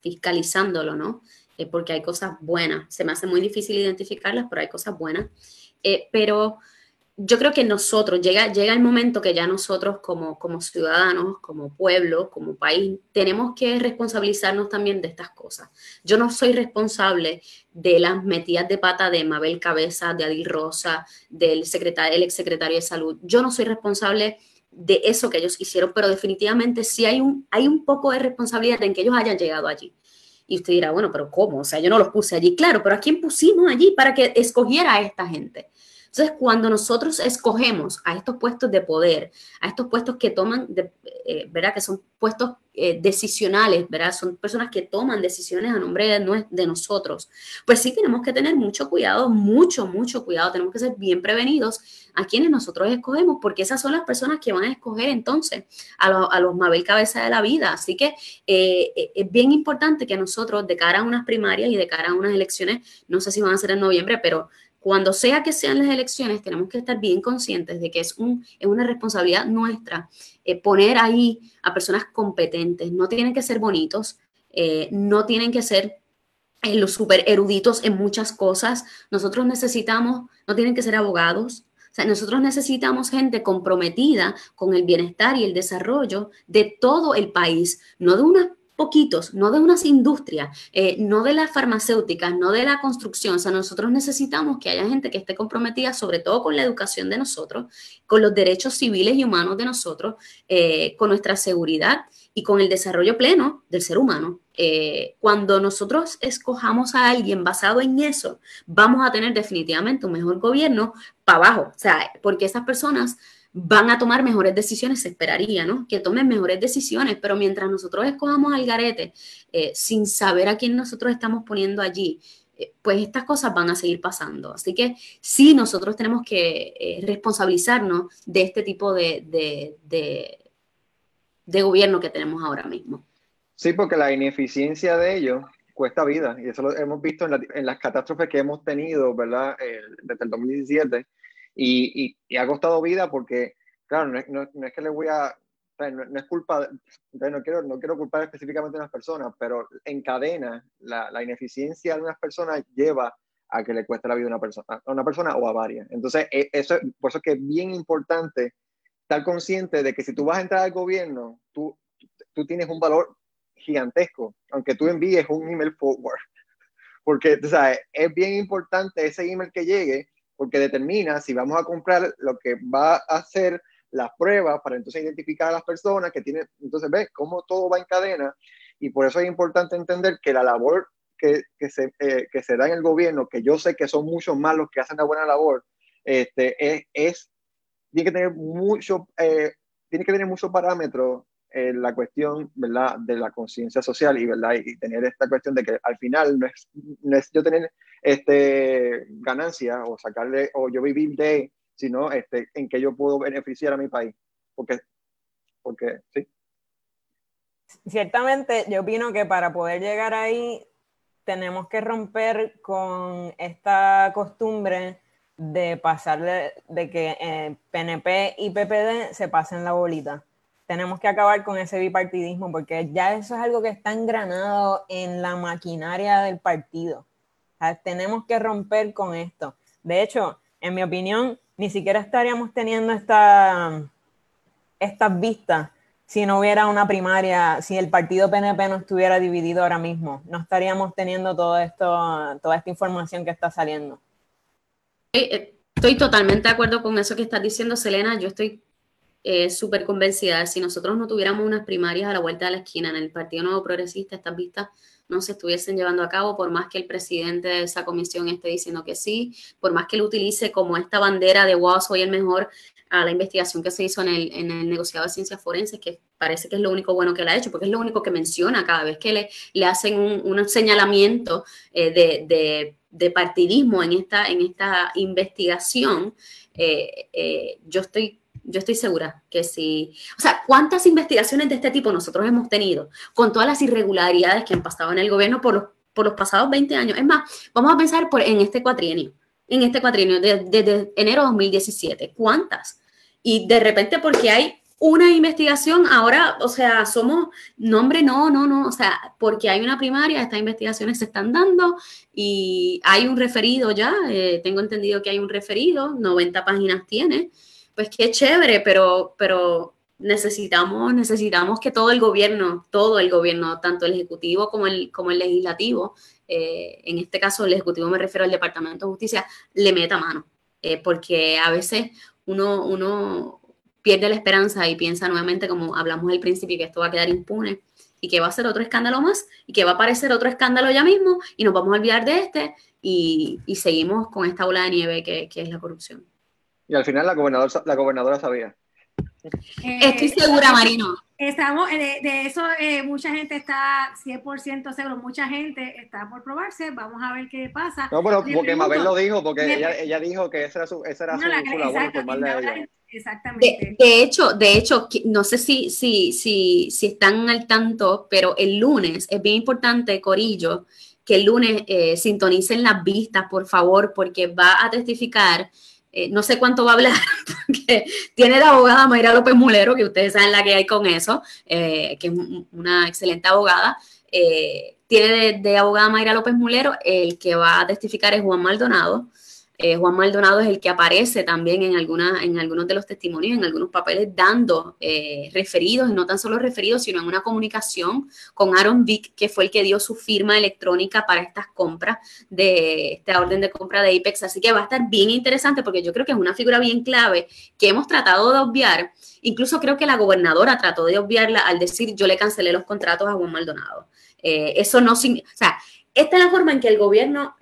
D: fiscalizándolo, ¿no? eh, porque hay cosas buenas. Se me hace muy difícil identificarlas, pero hay cosas buenas. Eh, pero yo creo que nosotros, llega, llega el momento que ya nosotros como, como ciudadanos, como pueblo, como país, tenemos que responsabilizarnos también de estas cosas. Yo no soy responsable de las metidas de pata de Mabel Cabeza, de Adi Rosa, del secretario, el exsecretario de Salud. Yo no soy responsable de eso que ellos hicieron, pero definitivamente sí hay un, hay un poco de responsabilidad en que ellos hayan llegado allí. Y usted dirá, bueno, pero ¿cómo? O sea, yo no los puse allí. Claro, pero ¿a quién pusimos allí para que escogiera a esta gente? Entonces, cuando nosotros escogemos a estos puestos de poder, a estos puestos que toman, eh, ¿verdad? Que son puestos eh, decisionales, ¿verdad? Son personas que toman decisiones a nombre de, de, nosotros. Pues sí, tenemos que tener mucho cuidado, mucho, mucho cuidado. Tenemos que ser bien prevenidos a quienes nosotros escogemos, porque esas son las personas que van a escoger entonces a, a los Mabel Cabeza de la vida. Así que eh, es bien importante que nosotros, de cara a unas primarias y de cara a unas elecciones, no sé si van a ser en noviembre, pero cuando sea que sean las elecciones, tenemos que estar bien conscientes de que es, un, es una responsabilidad nuestra eh, poner ahí a personas competentes. No tienen que ser bonitos, eh, no tienen que ser eh, los super eruditos en muchas cosas. Nosotros necesitamos, no tienen que ser abogados, o sea, nosotros necesitamos gente comprometida con el bienestar y el desarrollo de todo el país, no de una poquitos, no de unas industrias, eh, no de las farmacéuticas, no de la construcción. O sea, nosotros necesitamos que haya gente que esté comprometida sobre todo con la educación de nosotros, con los derechos civiles y humanos de nosotros, eh, con nuestra seguridad y con el desarrollo pleno del ser humano. Eh, cuando nosotros escojamos a alguien basado en eso, vamos a tener definitivamente un mejor gobierno para abajo. O sea, porque esas personas van a tomar mejores decisiones, se esperaría, ¿no? Que tomen mejores decisiones, pero mientras nosotros escojamos al garete eh, sin saber a quién nosotros estamos poniendo allí, eh, pues estas cosas van a seguir pasando. Así que sí, nosotros tenemos que eh, responsabilizarnos de este tipo de, de, gobierno que tenemos ahora mismo.
B: Sí, porque la ineficiencia de ellos cuesta vida, y eso lo hemos visto en, las catástrofes que hemos tenido, ¿verdad? desde el 2017 y, y, ha costado vida porque, claro, no, no, es que le voy a, no, es culpa, no quiero, no quiero culpar específicamente a unas personas, pero en cadena la, la, ineficiencia de unas personas lleva a que le cueste la vida a una persona, a una persona o a varias. Entonces, e, eso, por eso es que es bien importante estar consciente de que si tú vas a entrar al gobierno, tú, tú tienes un valor gigantesco, aunque tú envíes un email forward. Porque, o sea, es bien importante ese email que llegue porque determina si vamos a comprar lo que va a hacer las pruebas para entonces identificar a las personas que tienen, entonces ves cómo todo va en cadena. Y por eso es importante entender que la labor que, que, se, eh, que se da en el gobierno, que yo sé que son muchos más los que hacen la buena labor, este, es, es tiene que tener mucho, eh, tiene que tener muchos parámetros en la cuestión, ¿verdad?, de la conciencia social y, ¿verdad?, y tener esta cuestión de que al final no es, no es yo tener este, ganancia o sacarle, o yo vivir de, sino este, en que yo puedo beneficiar a mi país. Porque, porque sí.
C: Ciertamente, yo opino que para poder llegar ahí tenemos que romper con esta costumbre de pasarle, de que PNP eh, y PPD se pasen la bolita. Tenemos que acabar con ese bipartidismo porque ya eso es algo que está engranado en la maquinaria del partido tenemos que romper con esto. De hecho, en mi opinión, ni siquiera estaríamos teniendo esta, estas vistas si no hubiera una primaria, si el partido PNP no estuviera dividido ahora mismo. No estaríamos teniendo todo esto, toda esta información que está saliendo.
D: Estoy totalmente de acuerdo con eso que estás diciendo, Selena. Yo estoy eh, súper convencida. Si nosotros no tuviéramos unas primarias a la vuelta de la esquina en el Partido Nuevo Progresista, estas vistas no se estuviesen llevando a cabo, por más que el presidente de esa comisión esté diciendo que sí, por más que lo utilice como esta bandera de wow, soy el mejor a la investigación que se hizo en el, en el negociado de ciencias forenses, que parece que es lo único bueno que le ha hecho, porque es lo único que menciona cada vez que le, le hacen un, señalamiento eh, de, de, partidismo en esta, en esta investigación. Eh, eh, yo estoy yo estoy segura que sí. O sea, ¿cuántas investigaciones de este tipo nosotros hemos tenido con todas las irregularidades que han pasado en el gobierno por los, por los pasados 20 años? Es más, vamos a pensar por, en este cuatrienio, en este cuatrienio, desde enero de 2017, ¿cuántas? Y de repente porque hay una investigación, ahora, o sea, somos, nombre, no, no, no, o sea, porque hay una primaria, estas investigaciones se están dando y hay un referido ya, eh, tengo entendido que hay un referido, 90 páginas tiene, pues qué chévere, pero, pero necesitamos, necesitamos que todo el gobierno, todo el gobierno, tanto el ejecutivo como el, como el legislativo, eh, en este caso el ejecutivo me refiero al Departamento de Justicia, le meta mano, eh, porque a veces uno, uno pierde la esperanza y piensa nuevamente, como hablamos al principio, que esto va a quedar impune y que va a ser otro escándalo más y que va a aparecer otro escándalo ya mismo y nos vamos a olvidar de este y, seguimos con esta ola de nieve que, es la corrupción.
B: Y al final la gobernadora, la gobernadora sabía.
D: Estoy segura, Marino.
A: Estamos, eh, de, eso eh, mucha gente está 100% seguro, mucha gente está por probarse, vamos a ver qué pasa.
B: No, pero porque Mabel lo dijo, porque ella, ella, dijo que esa era su, esa era su, labor,
D: Exactamente. De, hecho, de hecho, no sé si, si, si, si están al tanto, pero el lunes es bien importante, Corillo, que el lunes eh, sintonicen las vistas, por favor, porque va a testificar eh, no sé cuánto va a hablar, porque tiene la abogada Mayra López Mulero, que ustedes saben la que hay con eso, eh, que es una excelente abogada. Eh, tiene de, abogada Mayra López Mulero, el que va a testificar es Juan Maldonado, eh, Juan Maldonado es el que aparece también en, alguna, en algunos de los testimonios, en algunos papeles, dando eh, referidos, y no tan solo referidos, sino en una comunicación con Aaron Vick, que fue el que dio su firma electrónica para estas compras de esta orden de compra de Apex. Así que va a estar bien interesante porque yo creo que es una figura bien clave que hemos tratado de obviar. Incluso creo que la gobernadora trató de obviarla al decir yo le cancelé los contratos a Juan Maldonado. Eh, eso no significa, o sea, esta es la forma en que el gobierno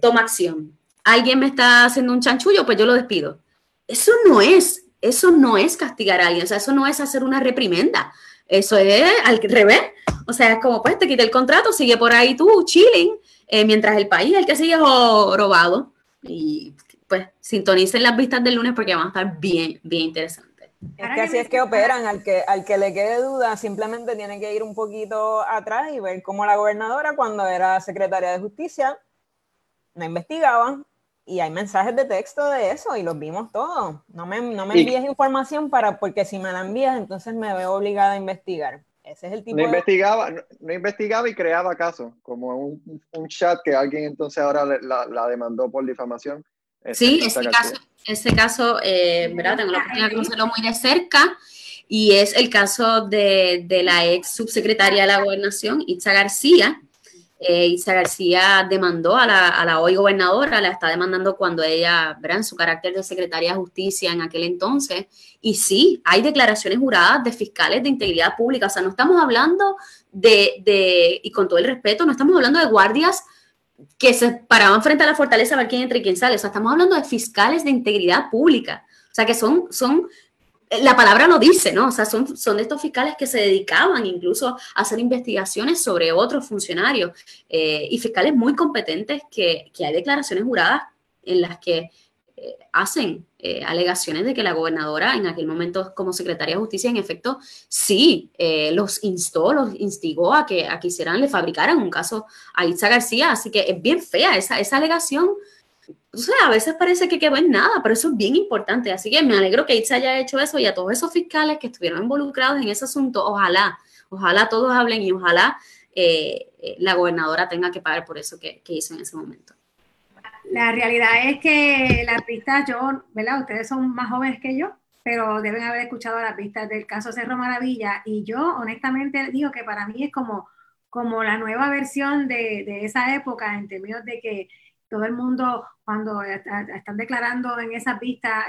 D: toma acción alguien me está haciendo un chanchullo, pues yo lo despido. Eso no es, eso no es castigar a alguien, o sea, eso no es hacer una reprimenda. Eso es al revés. O sea, es como, pues te quita el contrato, sigue por ahí tú, chilling, eh, mientras el país, el que sigue robado. Y pues sintonicen las vistas del lunes porque van a estar bien, bien interesantes.
C: Es que así es que operan, al que, al que le quede duda, simplemente tiene que ir un poquito atrás y ver cómo la gobernadora, cuando era secretaria de justicia, no investigaba, y hay mensajes de texto de eso y los vimos todos. No me, no me envíes información para, porque si me la envías, entonces me veo obligada a investigar. Ese es el tipo
B: no investigaba, no, investigaba y creaba casos, como un, un, chat que alguien entonces ahora la, la demandó por difamación.
D: Sí, ese caso, ese caso eh, ¿verdad? Tengo la oportunidad de conocerlo muy de cerca y es el caso de, de la ex subsecretaria de la gobernación, Itza García, eh, Isa García demandó a la, hoy gobernadora, la está demandando cuando ella, ¿verdad? en su carácter de secretaria de justicia en aquel entonces. Y sí, hay declaraciones juradas de fiscales de integridad pública. O sea, no estamos hablando de, y con todo el respeto, no estamos hablando de guardias que se paraban frente a la fortaleza a ver quién entra y quién sale. O sea, estamos hablando de fiscales de integridad pública. O sea, que son, son la palabra lo dice, ¿no? O sea, son, son estos fiscales que se dedicaban incluso a hacer investigaciones sobre otros funcionarios eh, y fiscales muy competentes que, hay declaraciones juradas en las que eh, hacen eh, alegaciones de que la gobernadora en aquel momento como secretaria de justicia en efecto sí los instó, los instigó a que, a que hicieran, le fabricaran un caso a Itza García, así que es bien fea esa, esa alegación o sea, a veces parece que quedó en nada, pero eso es bien importante. Así que me alegro que Itza haya hecho eso y a todos esos fiscales que estuvieron involucrados en ese asunto, ojalá, ojalá todos hablen y ojalá eh, eh, la gobernadora tenga que pagar por eso que, hizo en ese momento.
A: La realidad es que las pistas, yo, ¿verdad? Ustedes son más jóvenes que yo, pero deben haber escuchado las pistas del caso Cerro Maravilla y yo honestamente digo que para mí es como, como la nueva versión de, de esa época en términos de que todo el mundo cuando están declarando en esas vistas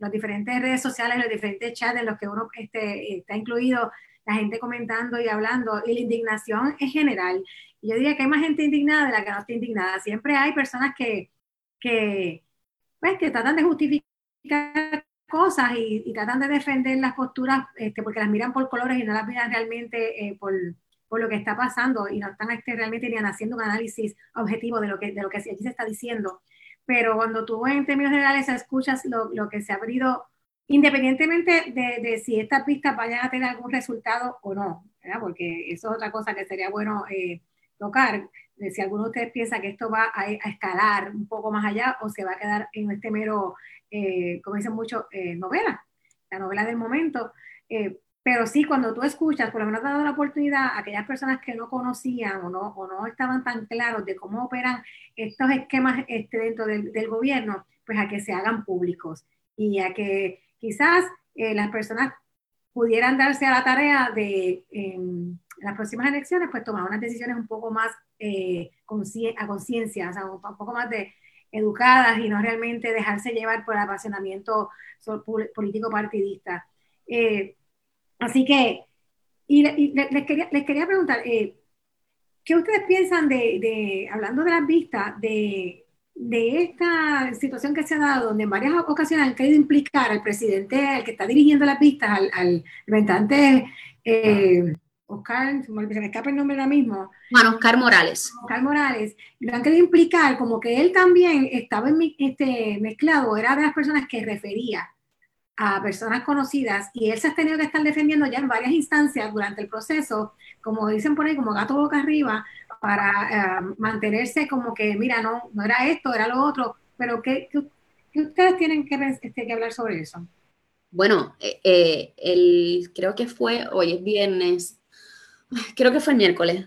A: las diferentes redes sociales, los diferentes chats en los que uno este, está incluido, la gente comentando y hablando, y la indignación es general. yo diría que hay más gente indignada de la que no está indignada. Siempre hay personas que, pues, que tratan de justificar cosas y, tratan de defender las posturas este, porque las miran por colores y no las miran realmente eh, por, por lo que está pasando y no están este, realmente ni haciendo un análisis objetivo de lo que, de lo que aquí se está diciendo. Pero cuando tú en términos generales escuchas lo, lo que se ha abrido, independientemente de, de, si estas pistas vayan a tener algún resultado o no, porque eso es otra cosa que sería bueno eh, tocar, de si alguno de ustedes piensa que esto va a, a, escalar un poco más allá o se va a quedar en este mero, eh, como dicen muchos, eh, novela. la novela del momento. Eh, pero sí, cuando tú escuchas, por lo menos dado la oportunidad a aquellas personas que no conocían o no, o no estaban tan claros de cómo operan estos esquemas este, dentro del, del gobierno, pues a que se hagan públicos y a que quizás eh, las personas pudieran darse a la tarea de en las próximas elecciones, pues tomar unas decisiones un poco más eh, a conciencia, o sea, un, poco más de educadas y no realmente dejarse llevar por el apasionamiento político partidista. Eh, Así que, y, les, quería, les quería preguntar, eh, ¿qué ustedes piensan de, hablando de las vistas, de, esta situación que se ha dado, donde en varias ocasiones han querido implicar al presidente, al que está dirigiendo las vistas, al, al representante eh, Oscar, se me escapa el nombre ahora mismo.
D: Bueno, Oscar Morales.
A: Oscar Morales, lo han querido implicar como que él también estaba en, este, mezclado, era de las personas que refería a personas conocidas y él se ha tenido que estar defendiendo ya en varias instancias durante el proceso, como dicen por ahí, como gato boca arriba, para eh, mantenerse como que, mira, no, no era esto, era lo otro, pero ¿qué, qué, ustedes tienen que, este, que, hablar sobre eso?
D: Bueno, eh, eh, el, creo que fue, hoy es viernes, creo que fue el miércoles,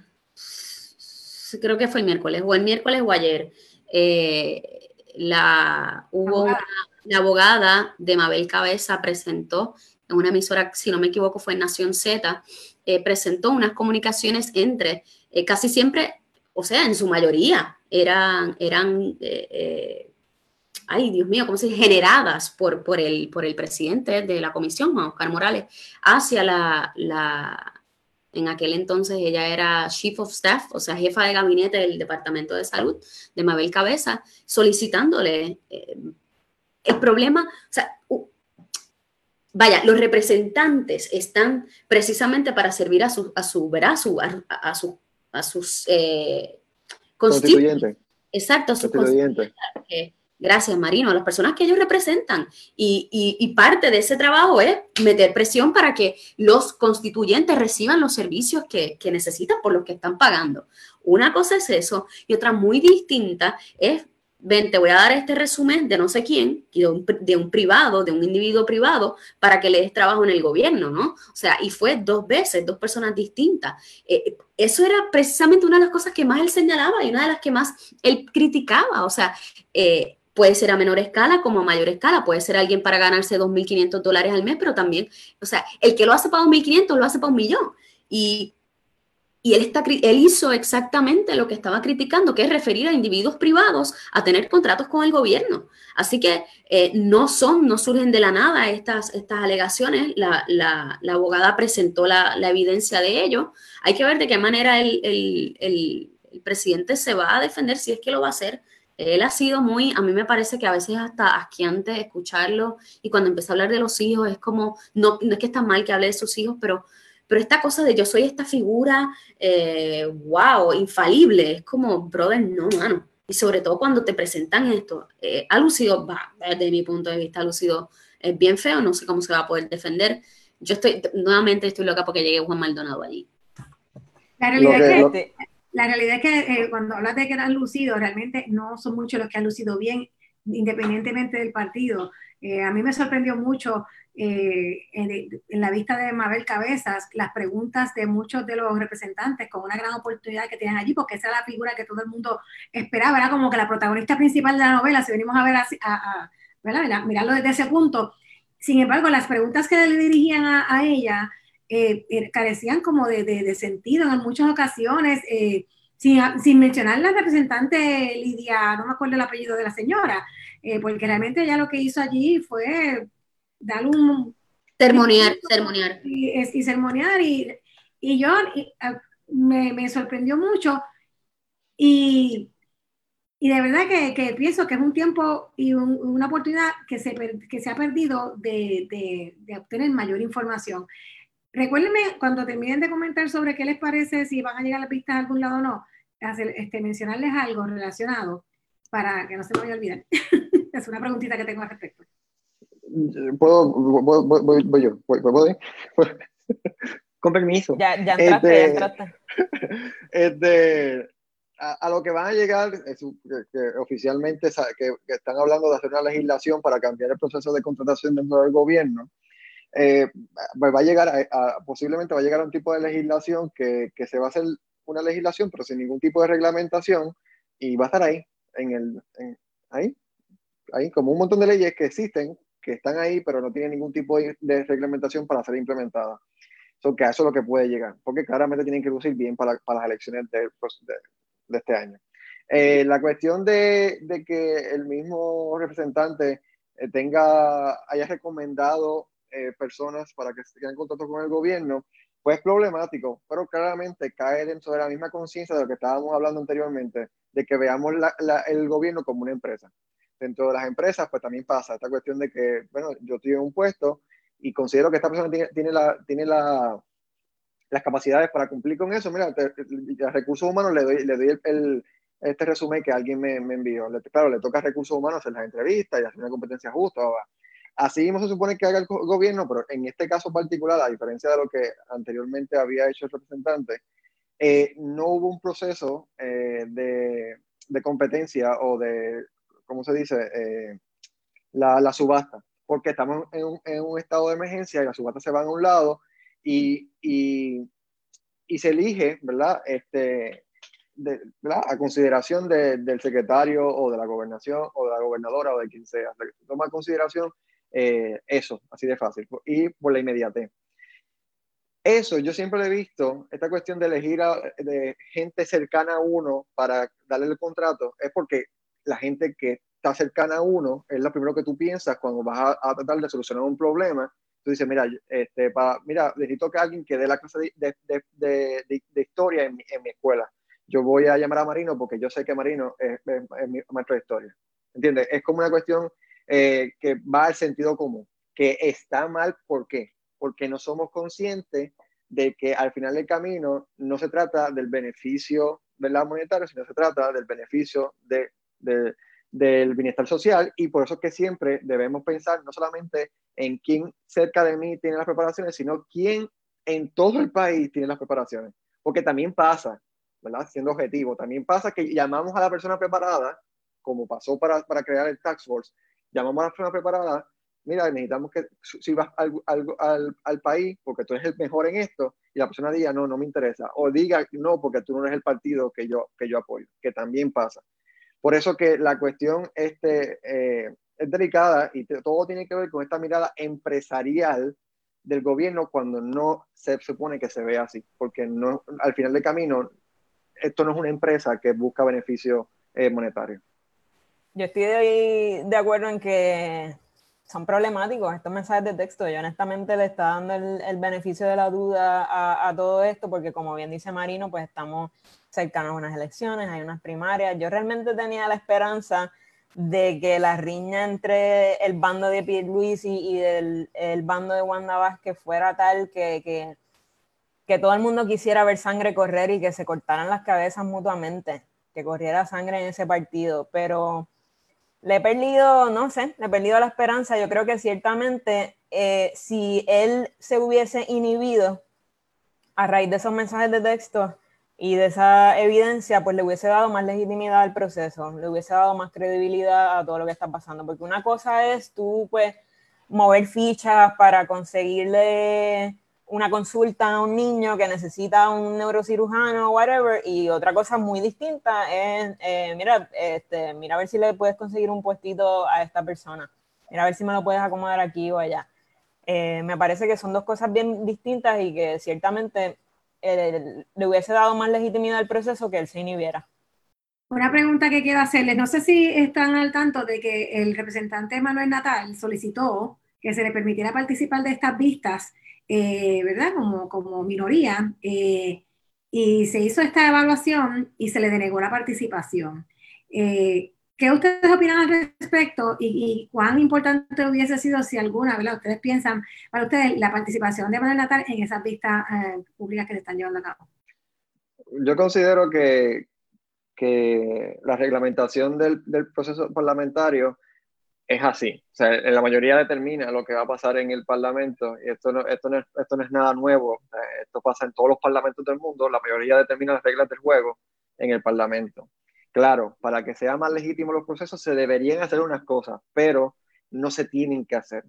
D: creo que fue el miércoles, o el miércoles o ayer, la, hubo una la abogada de Mabel Cabeza presentó en una emisora, si no me equivoco, fue en Nación Z, eh, presentó unas comunicaciones entre, eh, casi siempre, o sea, en su mayoría, eran, eran eh, ay Dios mío, ¿cómo se dice? Generadas por, por, el, por el presidente de la comisión, Juan Oscar Morales, hacia la, la, en aquel entonces ella era Chief of Staff, o sea, jefa de gabinete del Departamento de Salud de Mabel Cabeza, solicitándole el problema, o sea, vaya, los representantes están precisamente para servir a su, a su, a, su, a, su, a sus eh, constituyentes. Exacto, a sus constituyentes. Gracias, Marino, a las personas que ellos representan. Y, y, parte de ese trabajo es meter presión para que los constituyentes reciban los servicios que, que necesitan por los que están pagando. Una cosa es eso y otra muy distinta es ven, te voy a dar este resumen de no sé quién, de un, privado, de un individuo privado, para que le des trabajo en el gobierno, ¿no? O sea, y fue dos veces, dos personas distintas. Eh, eso era precisamente una de las cosas que más él señalaba y una de las que más él criticaba. O sea, eh, puede ser a menor escala como a mayor escala, puede ser alguien para ganarse 2.500 dólares al mes, pero también, o sea, el que lo hace para 2.500 lo hace para un millón. Y y él, está, él hizo exactamente lo que estaba criticando, que es referir a individuos privados a tener contratos con el gobierno. Así que eh, no son, no surgen de la nada estas, estas alegaciones. La, la, la abogada presentó la, la, evidencia de ello. Hay que ver de qué manera el, el, el, presidente se va a defender, si es que lo va a hacer. Él ha sido muy, a mí me parece que a veces hasta asquiante escucharlo y cuando empieza a hablar de los hijos es como, no, no es que está mal que hable de sus hijos, pero pero esta cosa de yo soy esta figura, wow, eh, infalible, es como, brother, no, mano. Y sobre todo cuando te presentan esto, eh, ha lucido, va, desde mi punto de vista, ha lucido es bien feo, no sé cómo se va a poder defender. Yo estoy, nuevamente estoy loca porque llegue Juan Maldonado allí.
A: La realidad, es que, la realidad es que eh, cuando hablas de que han lucido, realmente no son muchos los que han lucido bien, independientemente del partido. a mí me sorprendió mucho eh, en, la vista de Mabel Cabezas las preguntas de muchos de los representantes con una gran oportunidad que tienen allí, porque esa era la figura que todo el mundo esperaba, era como que la protagonista principal de la novela, si venimos a ver así, a, mirarlo desde ese punto. Sin embargo, las preguntas que le dirigían a, ella eh, eh, carecían como de, sentido en muchas ocasiones. Sin, sin, mencionar la representante Lidia, no me acuerdo el apellido de la señora, porque realmente ella lo que hizo allí fue dar un...
D: Sermonear, sermonear.
A: Y, y sermonear, y, y yo me, me, sorprendió mucho, y, y de verdad que, que, pienso que es un tiempo y una oportunidad que se, que se ha perdido de, de, de obtener mayor información. Recuérdenme, cuando terminen de comentar sobre qué les parece, si van a llegar a las pistas a algún lado o no, hacer, este, mencionarles algo relacionado para que no se me vaya a olvidar. es una preguntita que tengo al respecto
B: puedo, voy, voy, yo, voy, voy, con permiso.
C: Ya, ya entraste, este, ya entraste.
B: Este, a, a, lo que van a llegar, que, oficialmente que, que, están hablando de hacer una legislación para cambiar el proceso de contratación dentro del gobierno, eh, va a llegar a, posiblemente va a llegar a un tipo de legislación que, que, se va a hacer una legislación, pero sin ningún tipo de reglamentación, y va a estar ahí, en el, ahí, ahí, como un montón de leyes que existen, que están ahí, pero no tienen ningún tipo de, reglamentación para ser implementadas. So, que a eso es lo que puede llegar, porque claramente tienen que lucir bien para, para las elecciones de, de, este año. Eh, la cuestión de, de, que el mismo representante eh, tenga, haya recomendado eh, personas para que se en contacto con el gobierno, pues es problemático, pero claramente cae dentro de la misma conciencia de lo que estábamos hablando anteriormente, de que veamos el gobierno como una empresa. Dentro de las empresas, pues también pasa esta cuestión de que, bueno, yo estoy en un puesto y considero que esta persona tiene, tiene, la, tiene la, las capacidades para cumplir con eso. Mira, a recursos humanos le doy, le doy el, este resumen que alguien me, envió. claro, le toca a recursos humanos hacer las entrevistas y hacer una competencia justa. Así mismo se supone que haga el gobierno, pero en este caso particular, a diferencia de lo que anteriormente había hecho el representante, eh, no hubo un proceso eh, de, competencia o de, ¿cómo se dice? Eh, la, subasta, porque estamos en un, estado de emergencia y la subasta se va a un lado y, se elige, ¿verdad? Este, a consideración de, del secretario o de la gobernación o de la gobernadora o de quien sea. Se toma consideración eh, eso, así de fácil, y por la inmediatez. Eso, yo siempre he visto, esta cuestión de elegir de gente cercana a uno para darle el contrato, es porque la gente que está cercana a uno es lo primero que tú piensas cuando vas a, tratar de solucionar un problema. Tú dices, mira, este, mira, necesito que alguien que dé la clase de, de, de, de historia en mi, en mi, escuela. Yo voy a llamar a Marino porque yo sé que Marino es, es, es mi maestro de historia. ¿Entiendes? Es como una cuestión eh, que va al sentido común, que está mal, ¿por qué? Porque no somos conscientes de que al final del camino no se trata del beneficio la monetario, sino se trata del beneficio de, del bienestar social y por eso es que siempre debemos pensar no solamente en quién cerca de mí tiene las preparaciones, sino quién en todo el país tiene las preparaciones. Porque también pasa, ¿verdad? Siendo objetivo, también pasa que llamamos a la persona preparada, como pasó para, para crear el Tax Force, llamamos a la persona preparada, mira, necesitamos que si vas al, al, al, país porque tú eres el mejor en esto, y la persona diga, no, no me interesa, o diga, no, porque tú no eres el partido que yo, que yo apoyo, que también pasa. Por eso que la cuestión este, eh, es delicada y todo tiene que ver con esta mirada empresarial del gobierno cuando no se supone que se ve así, porque no, al final del camino, esto no es una empresa que busca beneficio eh, monetario.
C: Yo estoy de, de acuerdo en que son problemáticos estos mensajes de texto. Yo honestamente le está dando el, beneficio de la duda a, a, todo esto, porque como bien dice Marino, pues estamos cercanos a unas elecciones, hay unas primarias. Yo realmente tenía la esperanza de que la riña entre el bando de Pierluisi y el, el bando de Wanda Vázquez fuera tal que, que, que todo el mundo quisiera ver sangre correr y que se cortaran las cabezas mutuamente, que corriera sangre en ese partido, pero le he perdido, no sé, le he perdido la esperanza. Yo creo que ciertamente eh, si él se hubiese inhibido a raíz de esos mensajes de texto y de esa evidencia, pues le hubiese dado más legitimidad al proceso, le hubiese dado más credibilidad a todo lo que está pasando. Porque una cosa es tú, pues, mover fichas para conseguirle una consulta a un niño que necesita un neurocirujano o whatever, y otra cosa muy distinta es, eh, mira, este, mira a ver si le puedes conseguir un puestito a esta persona, mira a ver si me lo puedes acomodar aquí o allá. Eh, me parece que son dos cosas bien distintas y que ciertamente eh, le hubiese dado más legitimidad al proceso que él se inhibiera.
A: Una pregunta que quiero hacerles, no sé si están al tanto de que el representante Manuel Natal solicitó que se le permitiera participar de estas vistas eh, ¿verdad? Como, como minoría. Eh, y se hizo esta evaluación y se le denegó la participación. Eh, ¿Qué ustedes opinan al respecto y, cuán importante hubiese sido si alguna, ¿verdad? Ustedes piensan, para ustedes, la participación de Manuel Natal en esas vistas públicas que se están llevando a cabo.
B: Yo considero que, que la reglamentación del, del proceso parlamentario es así. O sea, la mayoría determina lo que va a pasar en el Parlamento y esto no, esto no, es, esto no es nada nuevo. Esto pasa en todos los parlamentos del mundo. La mayoría determina las reglas del juego en el Parlamento. Claro, para que sean más legítimos los procesos se deberían hacer unas cosas, pero no se tienen que hacer.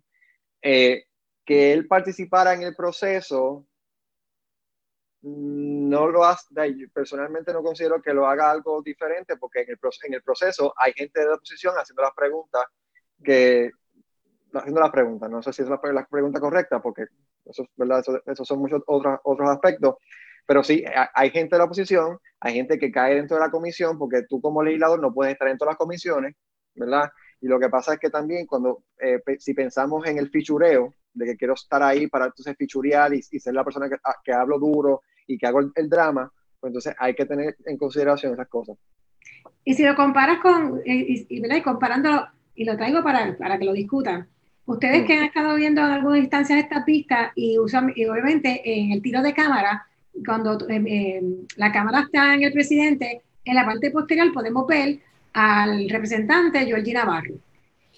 B: Eh, que él participara en el proceso, no lo hace, personalmente no considero que lo haga algo diferente porque en el, en el proceso hay gente de la oposición haciendo las preguntas que, haciendo las preguntas, no sé si es la, pregunta correcta porque eso, ¿verdad? Eso, son muchos otros, otros aspectos, pero sí, hay gente de la oposición, hay gente que cae dentro de la comisión porque tú como legislador no puedes estar dentro de las comisiones, ¿verdad? Y lo que pasa es que también cuando, eh, si pensamos en el fichureo, de que quiero estar ahí para entonces fichurear y, ser la persona que, ah, que, hablo duro y que hago el, drama, pues entonces hay que tener en consideración esas cosas.
A: Y si lo comparas con, eh, y, y, comparándolo, y lo traigo para, para que lo discutan, ustedes mm. que han estado viendo en algunas instancias esta pista y usan, y obviamente en el tiro de cámara, cuando eh, la cámara está en el presidente, en la parte posterior podemos ver al representante Georgina Navarro.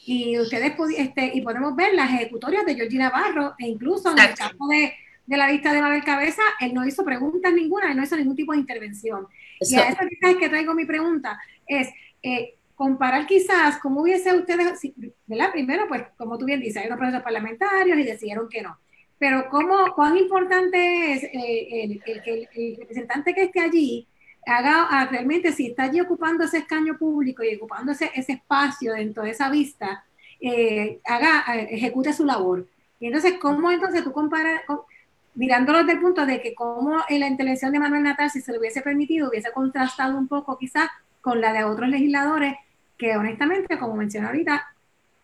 A: Y ustedes este, y podemos ver las ejecutorias de Georgina Navarro, e incluso en el caso de, de, la vista de Mabel Cabeza, él no hizo preguntas ninguna, él no hizo ningún tipo de intervención. Y a eso es que traigo mi pregunta, es eh, comparar quizás cómo hubiese ustedes, ¿verdad? Primero, pues como tú bien dices, hay unos procesos parlamentarios y decidieron que no. Pero cómo, cuán importante es eh, el, el, el representante que esté allí haga ah, realmente, si está allí ocupando ese escaño público y ocupando ese, espacio dentro de esa vista, eh, haga, eh, ejecute su labor. Y entonces, ¿cómo entonces tú comparas, mirándolo desde el punto de que cómo la intervención de Manuel Natal, si se le hubiese permitido, hubiese contrastado un poco quizás con la de otros legisladores, que honestamente, como mencioné ahorita,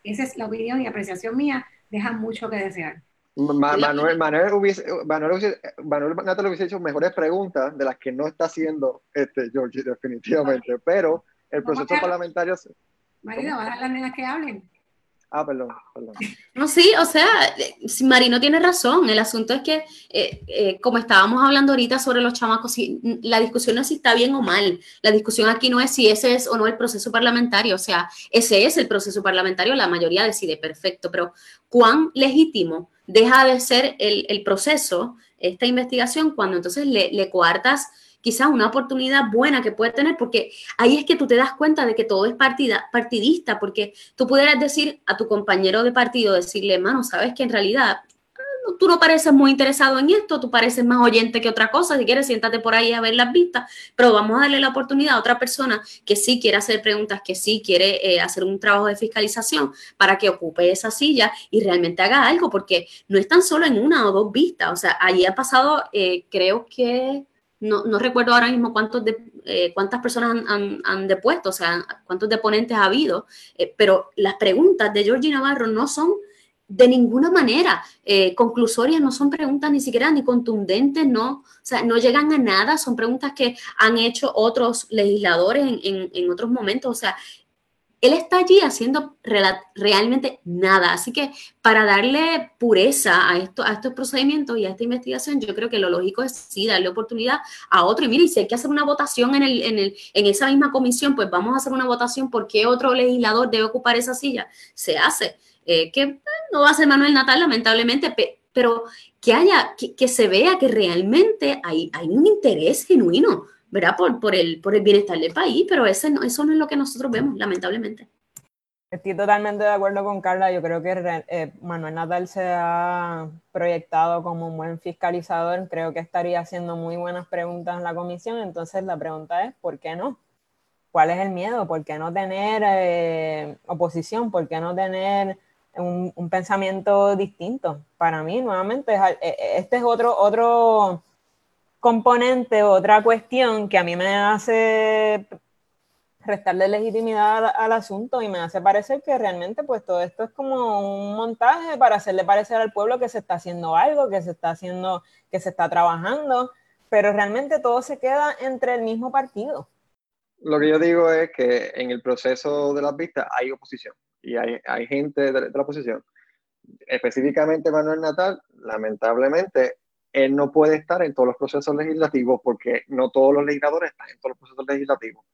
A: esa es la opinión y apreciación mía, deja mucho que desear.
B: Manuel, Manuel, hubiese, Manuel, hubiese, Manuel Natal hubiese hecho mejores preguntas de las que no está haciendo este Georgie, definitivamente. Pero el proceso parlamentario.
A: Marido, a las nenas que hablen.
B: Ah, perdón, perdón.
D: No, sí, o sea, Marino tiene razón. El asunto es que, eh, eh, como estábamos hablando ahorita sobre los chamacos, la discusión no es si está bien o mal. La discusión aquí no es si ese es o no el proceso parlamentario. O sea, ese es el proceso parlamentario, la mayoría decide perfecto, pero ¿cuán legítimo deja de ser el, proceso, esta investigación, cuando entonces le, le coartas quizás una oportunidad buena que puede tener, porque ahí es que tú te das cuenta de que todo es partida, partidista, porque tú pudieras decir a tu compañero de partido, decirle, mano, sabes que en realidad tú no pareces muy interesado en esto, tú pareces más oyente que otra cosa, si quieres siéntate por ahí a ver las vistas, pero vamos a darle la oportunidad a otra persona que sí quiere hacer preguntas, que sí quiere eh, hacer un trabajo de fiscalización para que ocupe esa silla y realmente haga algo, porque no es tan solo en una o dos vistas, o sea, allí ha pasado, eh, creo que... No, no, recuerdo ahora mismo cuántos de, eh, cuántas personas han, han, depuesto, o sea, cuántos deponentes ha habido, pero las preguntas de Georgie Navarro no son de ninguna manera eh, conclusorias, no son preguntas ni siquiera ni contundentes, no, o sea, no llegan a nada, son preguntas que han hecho otros legisladores en, otros momentos, o sea, él está allí haciendo realmente nada. Así que para darle pureza a, esto, estos procedimientos y a esta investigación, yo creo que lo lógico es sí darle oportunidad a otro. Y mire, si hay que hacer una votación en, esa misma comisión, pues vamos a hacer una votación por qué otro legislador debe ocupar esa silla. Se hace. Eh, que no va a ser Manuel Natal, lamentablemente, pero que haya, que, se vea que realmente hay, hay un interés genuino, ¿verdad? Por, por, el, por el bienestar del país, pero ese no, eso no es lo que nosotros vemos, lamentablemente.
C: Estoy totalmente de acuerdo con Carla. Yo creo que eh, Manuel Natal se ha proyectado como un buen fiscalizador. Creo que estaría haciendo muy buenas preguntas en la comisión. Entonces la pregunta es, ¿por qué no? ¿Cuál es el miedo? ¿Por qué no tener eh, oposición? ¿Por qué no tener un, pensamiento distinto. Para mí, nuevamente, e, e, este es otro, otro componente, otra cuestión que a mí me hace restarle legitimidad al, asunto y me hace parecer que realmente pues todo esto es como un montaje para hacerle parecer al pueblo que se está haciendo algo, que se está haciendo, que se está trabajando, pero realmente todo se queda entre el mismo partido.
B: Lo que yo digo es que en el proceso de las vistas hay oposición y hay, hay gente de, la oposición. Específicamente Manuel Natal, lamentablemente, él no puede estar en todos los procesos legislativos porque no todos los legisladores están en todos los procesos legislativos.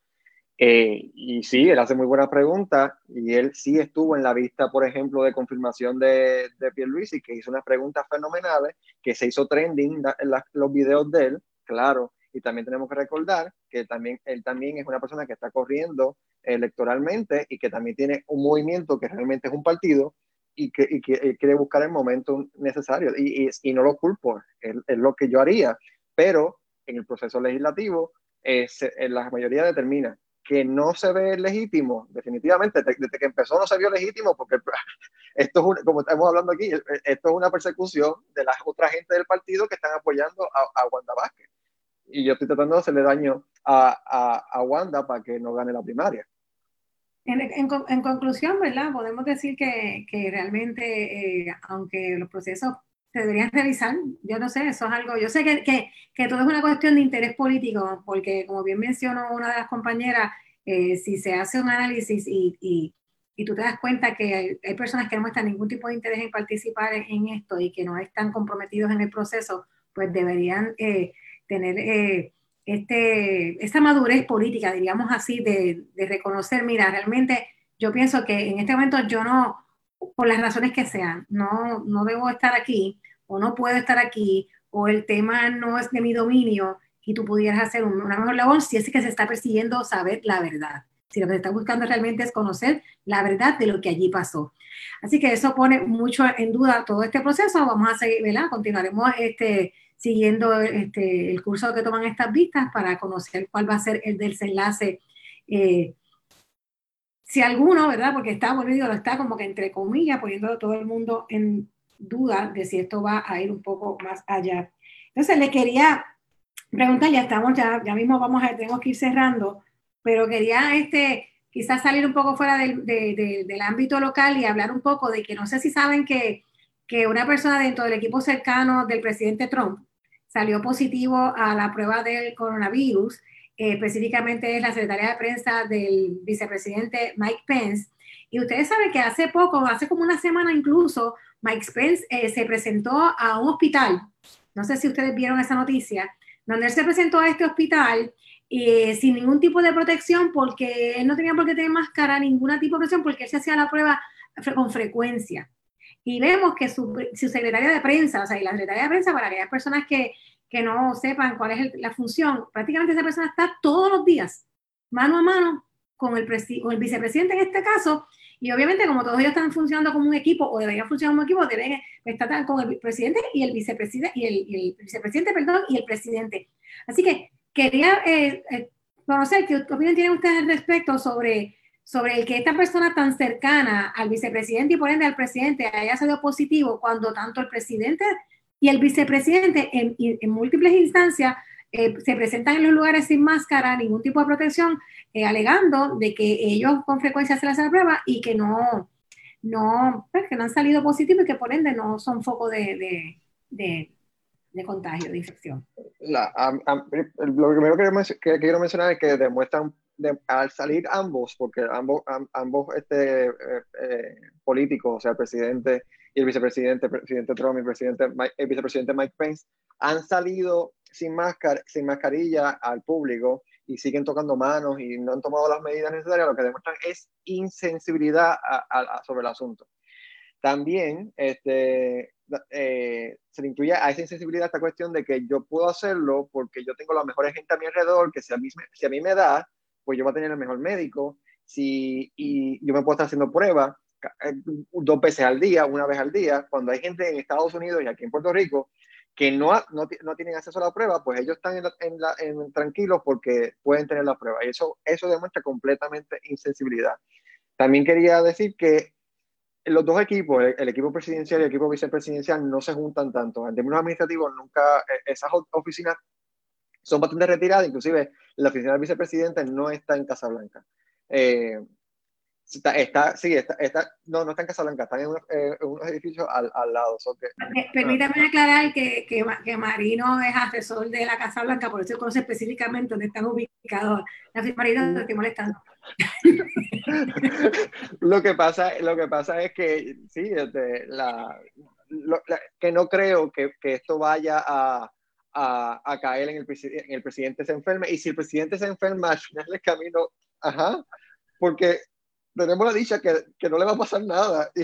B: Eh, y sí, él hace muy buenas preguntas y él sí estuvo en la vista, por ejemplo, de confirmación de, de y que hizo unas preguntas fenomenales, que se hizo trending en los videos de él, claro. Y también tenemos que recordar que también, él también es una persona que está corriendo electoralmente y que también tiene un movimiento que realmente es un partido y, que, y quiere buscar el momento necesario. Y, y, no lo culpo, es, lo que yo haría. Pero en el proceso legislativo, eh, la mayoría determina que no se ve legítimo, definitivamente, desde que empezó no se vio legítimo, porque esto es, como estamos hablando aquí, esto es una persecución de las otras gente del partido que están apoyando a, a Wanda Vázquez. Y yo estoy tratando de hacerle daño a, a, a Wanda para que no gane la primaria.
A: En, en, en, conclusión, ¿verdad? Podemos decir que, que realmente, eh, aunque los procesos se deberían realizar, yo no sé, eso es algo, yo sé que, que, que, todo es una cuestión de interés político, porque como bien mencionó una de las compañeras, eh, si se hace un análisis y, y, y, tú te das cuenta que hay, personas que no muestran ningún tipo de interés en participar en, esto y que no están comprometidos en el proceso, pues deberían eh, tener eh, este, madurez política, diríamos así, de, de, reconocer, mira, realmente yo pienso que en este momento yo no, por las razones que sean, no, no debo estar aquí o no puedo estar aquí o el tema no es de mi dominio y tú pudieras hacer una mejor labor si es que se está persiguiendo saber la verdad. Si lo que se está buscando realmente es conocer la verdad de lo que allí pasó. Así que eso pone mucho en duda todo este proceso. Vamos a seguir, ¿verdad? Continuaremos este, siguiendo este, el curso que toman estas vistas para conocer cuál va a ser el desenlace. Eh, si alguno, ¿verdad? Porque está, bueno, digo, lo está como que entre comillas poniendo a todo el mundo en duda de si esto va a ir un poco más allá. Entonces le quería preguntar, ya estamos, ya, ya mismo vamos a, tenemos que ir cerrando, pero quería este, quizás salir un poco fuera del, de, del ámbito local y hablar un poco de que no sé si saben que, que una persona dentro del equipo cercano del presidente Trump salió positivo a la prueba del coronavirus, eh, específicamente es la secretaria de prensa del vicepresidente Mike Pence. Y ustedes saben que hace poco, hace como una semana incluso, Mike Pence eh, se presentó a un hospital. No sé si ustedes vieron esa noticia, donde él se presentó a este hospital eh, sin ningún tipo de protección, porque él no tenía por qué tener máscara, ningún tipo de protección, porque él se hacía la prueba con frecuencia. Y vemos que su, secretaria de prensa, o sea, y la secretaria de prensa, para aquellas personas que, que no sepan cuál es la función, prácticamente esa persona está todos los días, mano a mano, con el, con el vicepresidente en este caso, y obviamente como todos ellos están funcionando como un equipo, o deberían funcionar como un equipo, deben estar con el presidente y el vicepresidente, y el, vicepresidente, perdón, y el presidente. Así que quería eh, eh, conocer qué opinión tienen ustedes al respecto sobre sobre el que esta persona tan cercana al vicepresidente y por ende al presidente haya sido positivo cuando tanto el presidente y el vicepresidente en, múltiples instancias eh, se presentan en los lugares sin máscara, ningún tipo de protección, eh, alegando de que ellos con frecuencia se les hacen la prueba y que no, no, pues, que no han salido positivos y que por ende no son foco de, de, de, contagio, de infección.
B: Lo primero que, quiero mencionar es que demuestran al salir ambos, porque ambos, ambos este, eh, eh, políticos, o sea, el presidente y el vicepresidente, el presidente Trump y el, presidente el vicepresidente Mike Pence, han salido sin, máscara, sin mascarilla al público y siguen tocando manos y no han tomado las medidas necesarias, lo que demuestran es insensibilidad sobre el asunto. También este, eh, se le incluye a esa insensibilidad esta cuestión de que yo puedo hacerlo porque yo tengo la mejor gente a mi alrededor, que si a mí, si a mí me da, pues yo voy a tener el mejor médico, si, y yo me puedo estar haciendo pruebas eh, dos veces al día, una vez al día, cuando hay gente en Estados Unidos y aquí en Puerto Rico que no, no, no tienen acceso a la prueba, pues ellos están en, en, tranquilos porque pueden tener la prueba. Y eso, eso demuestra completamente insensibilidad. También quería decir que los dos equipos, el, equipo presidencial y el equipo vicepresidencial, no se juntan tanto. En términos administrativos, nunca eh, esas oficinas son bastante retiradas, inclusive la oficina del vicepresidente no está en Casablanca. Eh, está, está, sí, está, está, no, no está en Casablanca, está en, eh, unos edificios al, al lado.
A: Permítame aclarar que, que, que, Marino es asesor de la Casa Blanca, por eso conoce específicamente dónde están ubicados. Marino, te estoy molestando.
B: lo, que pasa, lo que pasa es que, sí, este, la, que no creo que, que esto vaya a a, caer en el, en el presidente se enferme. Y si el presidente se enferma al final del camino, ajá, porque tenemos la dicha que, que no le va a pasar nada.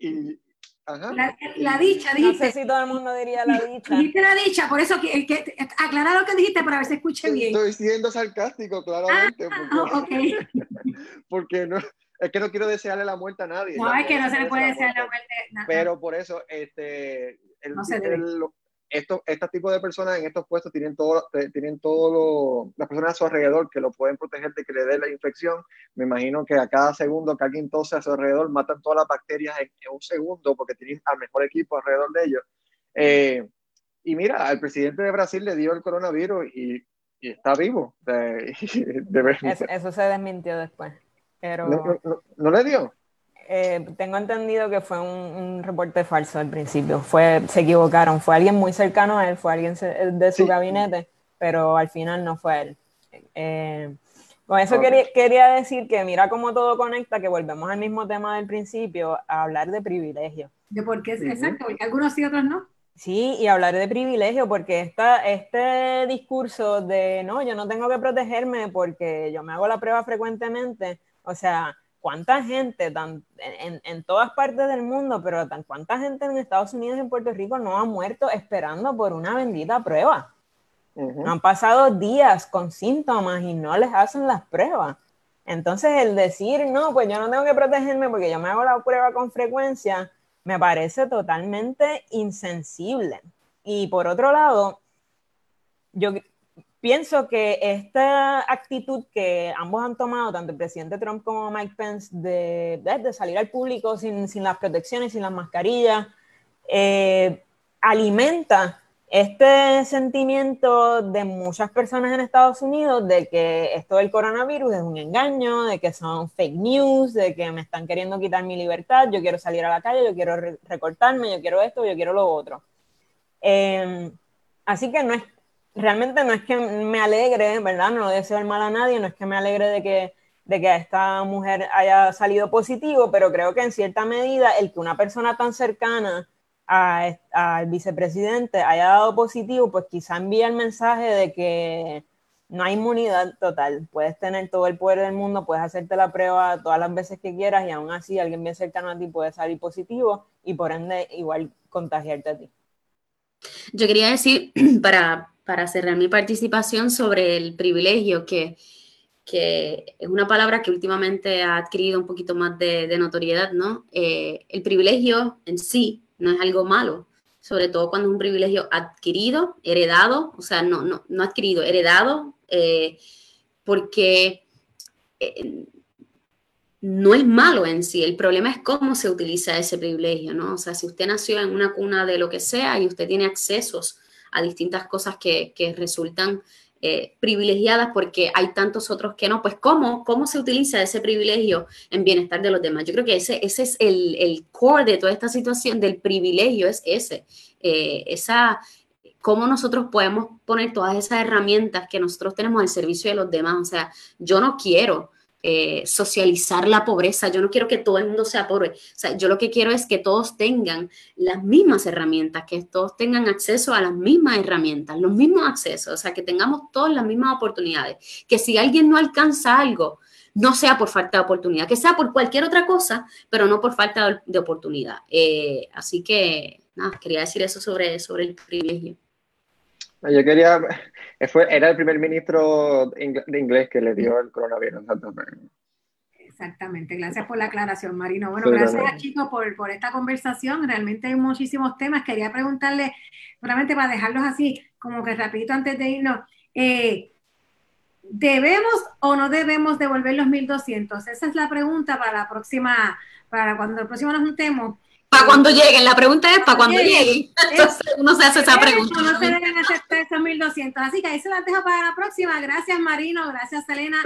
B: Y, y
A: ajá. La, dicha, dijiste.
C: No sé si todo el mundo diría la dicha.
A: Dijiste la dicha, por eso que, que aclarar lo que dijiste para ver si escuche bien.
B: Estoy siendo sarcástico, claramente.
A: Ah, porque,
B: porque no, es que no quiero desearle la muerte a nadie.
A: No, es que no se le puede desear la muerte.
B: No, pero por eso, este, el, no se estos, este tipo de personas en estos puestos tienen todo, eh, tienen todo las personas a su alrededor que lo pueden proteger de que le dé la infección. Me imagino que a cada segundo que alguien tose a su alrededor matan todas las bacterias en, un segundo porque tienen al mejor equipo alrededor de ellos. Eh, y mira, al presidente de Brasil le dio el coronavirus y, está vivo.
C: eso, se desmintió después. Pero...
B: ¿No, le dio?
C: Eh, tengo entendido que fue un, reporte falso al principio. Fue, se equivocaron. Fue alguien muy cercano a él, fue alguien de su gabinete, pero al final no fue él. Eh, con eso quería, quería, decir que mira cómo todo conecta, que volvemos al mismo tema del principio, a hablar de privilegio.
A: De por qué, es exacto, porque algunos sí, otros no.
C: Sí, y hablar de privilegio, porque esta, este discurso de, no, yo no tengo que protegerme porque yo me hago la prueba frecuentemente, o sea, ¿cuánta gente tan, en, en, todas partes del mundo, pero tan, cuánta gente en Estados Unidos y en Puerto Rico no ha muerto esperando por una bendita prueba? Han pasado días con síntomas y no les hacen las pruebas. Entonces, el decir, no, pues yo no tengo que protegerme porque yo me hago la prueba con frecuencia, me parece totalmente insensible. Y por otro lado, yo pienso que esta actitud que ambos han tomado, tanto el presidente Trump como Mike Pence, de, de salir al público sin, sin, las protecciones, sin las mascarillas, eh, alimenta este sentimiento de muchas personas en Estados Unidos de que esto del coronavirus es un engaño, de que son fake news, de que me están queriendo quitar mi libertad, yo quiero salir a la calle, yo quiero recortarme, yo quiero esto, yo quiero lo otro. Em, así que no es, realmente no es que me alegre, ¿verdad? No deseo el mal a nadie, no es que me alegre de que, de que esta mujer haya salido positivo, pero creo que en cierta medida el que una persona tan cercana al vicepresidente haya dado positivo, pues quizá envía el mensaje de que no hay inmunidad total. Puedes tener todo el poder del mundo, puedes hacerte la prueba todas las veces que quieras y aún así alguien bien cercano a ti puede salir positivo y por ende igual contagiarte a ti.
D: Yo quería decir, para, para cerrar mi participación sobre el privilegio, que, que es una palabra que últimamente ha adquirido un poquito más de, notoriedad, ¿no? Eh, el privilegio en sí no es algo malo, sobre todo cuando es un privilegio adquirido, heredado, o sea, no, no, no adquirido, heredado, eh, porque eh, no es malo en sí, el problema es cómo se utiliza ese privilegio, ¿no? O sea, si usted nació en una cuna de lo que sea y usted tiene accesos a distintas cosas que, que resultan eh, privilegiadas porque hay tantos otros que no, pues ¿cómo, cómo se utiliza ese privilegio en bienestar de los demás. Yo creo que ese, ese es el, el core de toda esta situación del privilegio, es ese, eh, esa, cómo nosotros podemos poner todas esas herramientas que nosotros tenemos al servicio de los demás. O sea, yo no quiero eh, socializar la pobreza. Yo no quiero que todo el mundo sea pobre. O sea, yo lo que quiero es que todos tengan las mismas herramientas, que todos tengan acceso a las mismas herramientas, los mismos accesos, o sea, que tengamos todas las mismas oportunidades. Que si alguien no alcanza algo, no sea por falta de oportunidad, que sea por cualquier otra cosa, pero no por falta de oportunidad. Eh, así que, nada, quería decir eso sobre, sobre el privilegio.
B: Yo quería, fue, era el primer ministro de inglés que le dio el coronavirus.
A: Exactamente, gracias por la aclaración, Marino. Bueno, gracias a chicos por, por, esta conversación. Realmente hay muchísimos temas. Quería preguntarle, solamente para dejarlos así, como que rapidito antes de irnos, eh, ¿debemos o no debemos devolver los 1.200? Esa es la pregunta para la próxima, para cuando el próximo nos juntemos.
D: Para cuando lleguen, la pregunta es para cuando lleguen. Entonces uno se hace esa pregunta.
A: No se deben aceptar esos 1200. Así que ahí se las dejo para la próxima. Gracias, Marino. Gracias, Selena.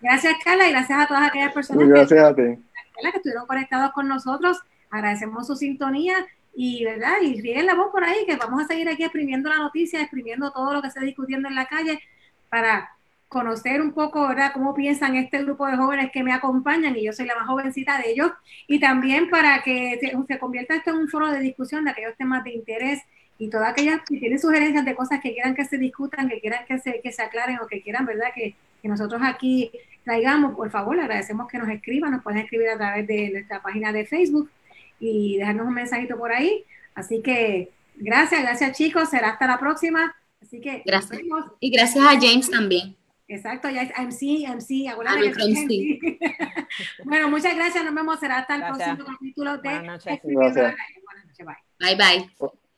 A: Gracias, Carla. Y gracias a todas aquellas personas
B: gracias que, a ti.
A: que estuvieron conectados con nosotros. Agradecemos su sintonía y, ¿verdad? Y rieguen la voz por ahí, que vamos a seguir aquí exprimiendo la noticia, exprimiendo todo lo que se está discutiendo en la calle para conocer un poco, ¿verdad?, cómo piensan este grupo de jóvenes que me acompañan, y yo soy la más jovencita de ellos, y también para que se, convierta esto en un foro de discusión de aquellos temas de interés y todas aquellas que tienen sugerencias de cosas que quieran que se discutan, que quieran que se, que se aclaren o que quieran, ¿verdad?, que, que nosotros aquí traigamos, por favor, le agradecemos que nos escriban, nos pueden escribir a través de nuestra página de Facebook y dejarnos un mensajito por ahí. Así que gracias, gracias chicos, será hasta la próxima. Así que
D: gracias. Y gracias a James también.
A: Exacto, ya es MC, MC, acuérdate que MC. Bueno, muchas gracias. Nos vemos. Será hasta el
C: Gracias.
A: próximo capítulo de
C: Buenas noches.
A: Buenas noches. Bye.
D: Bye bye.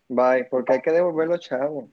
B: Bye, porque hay que devolver los chavos.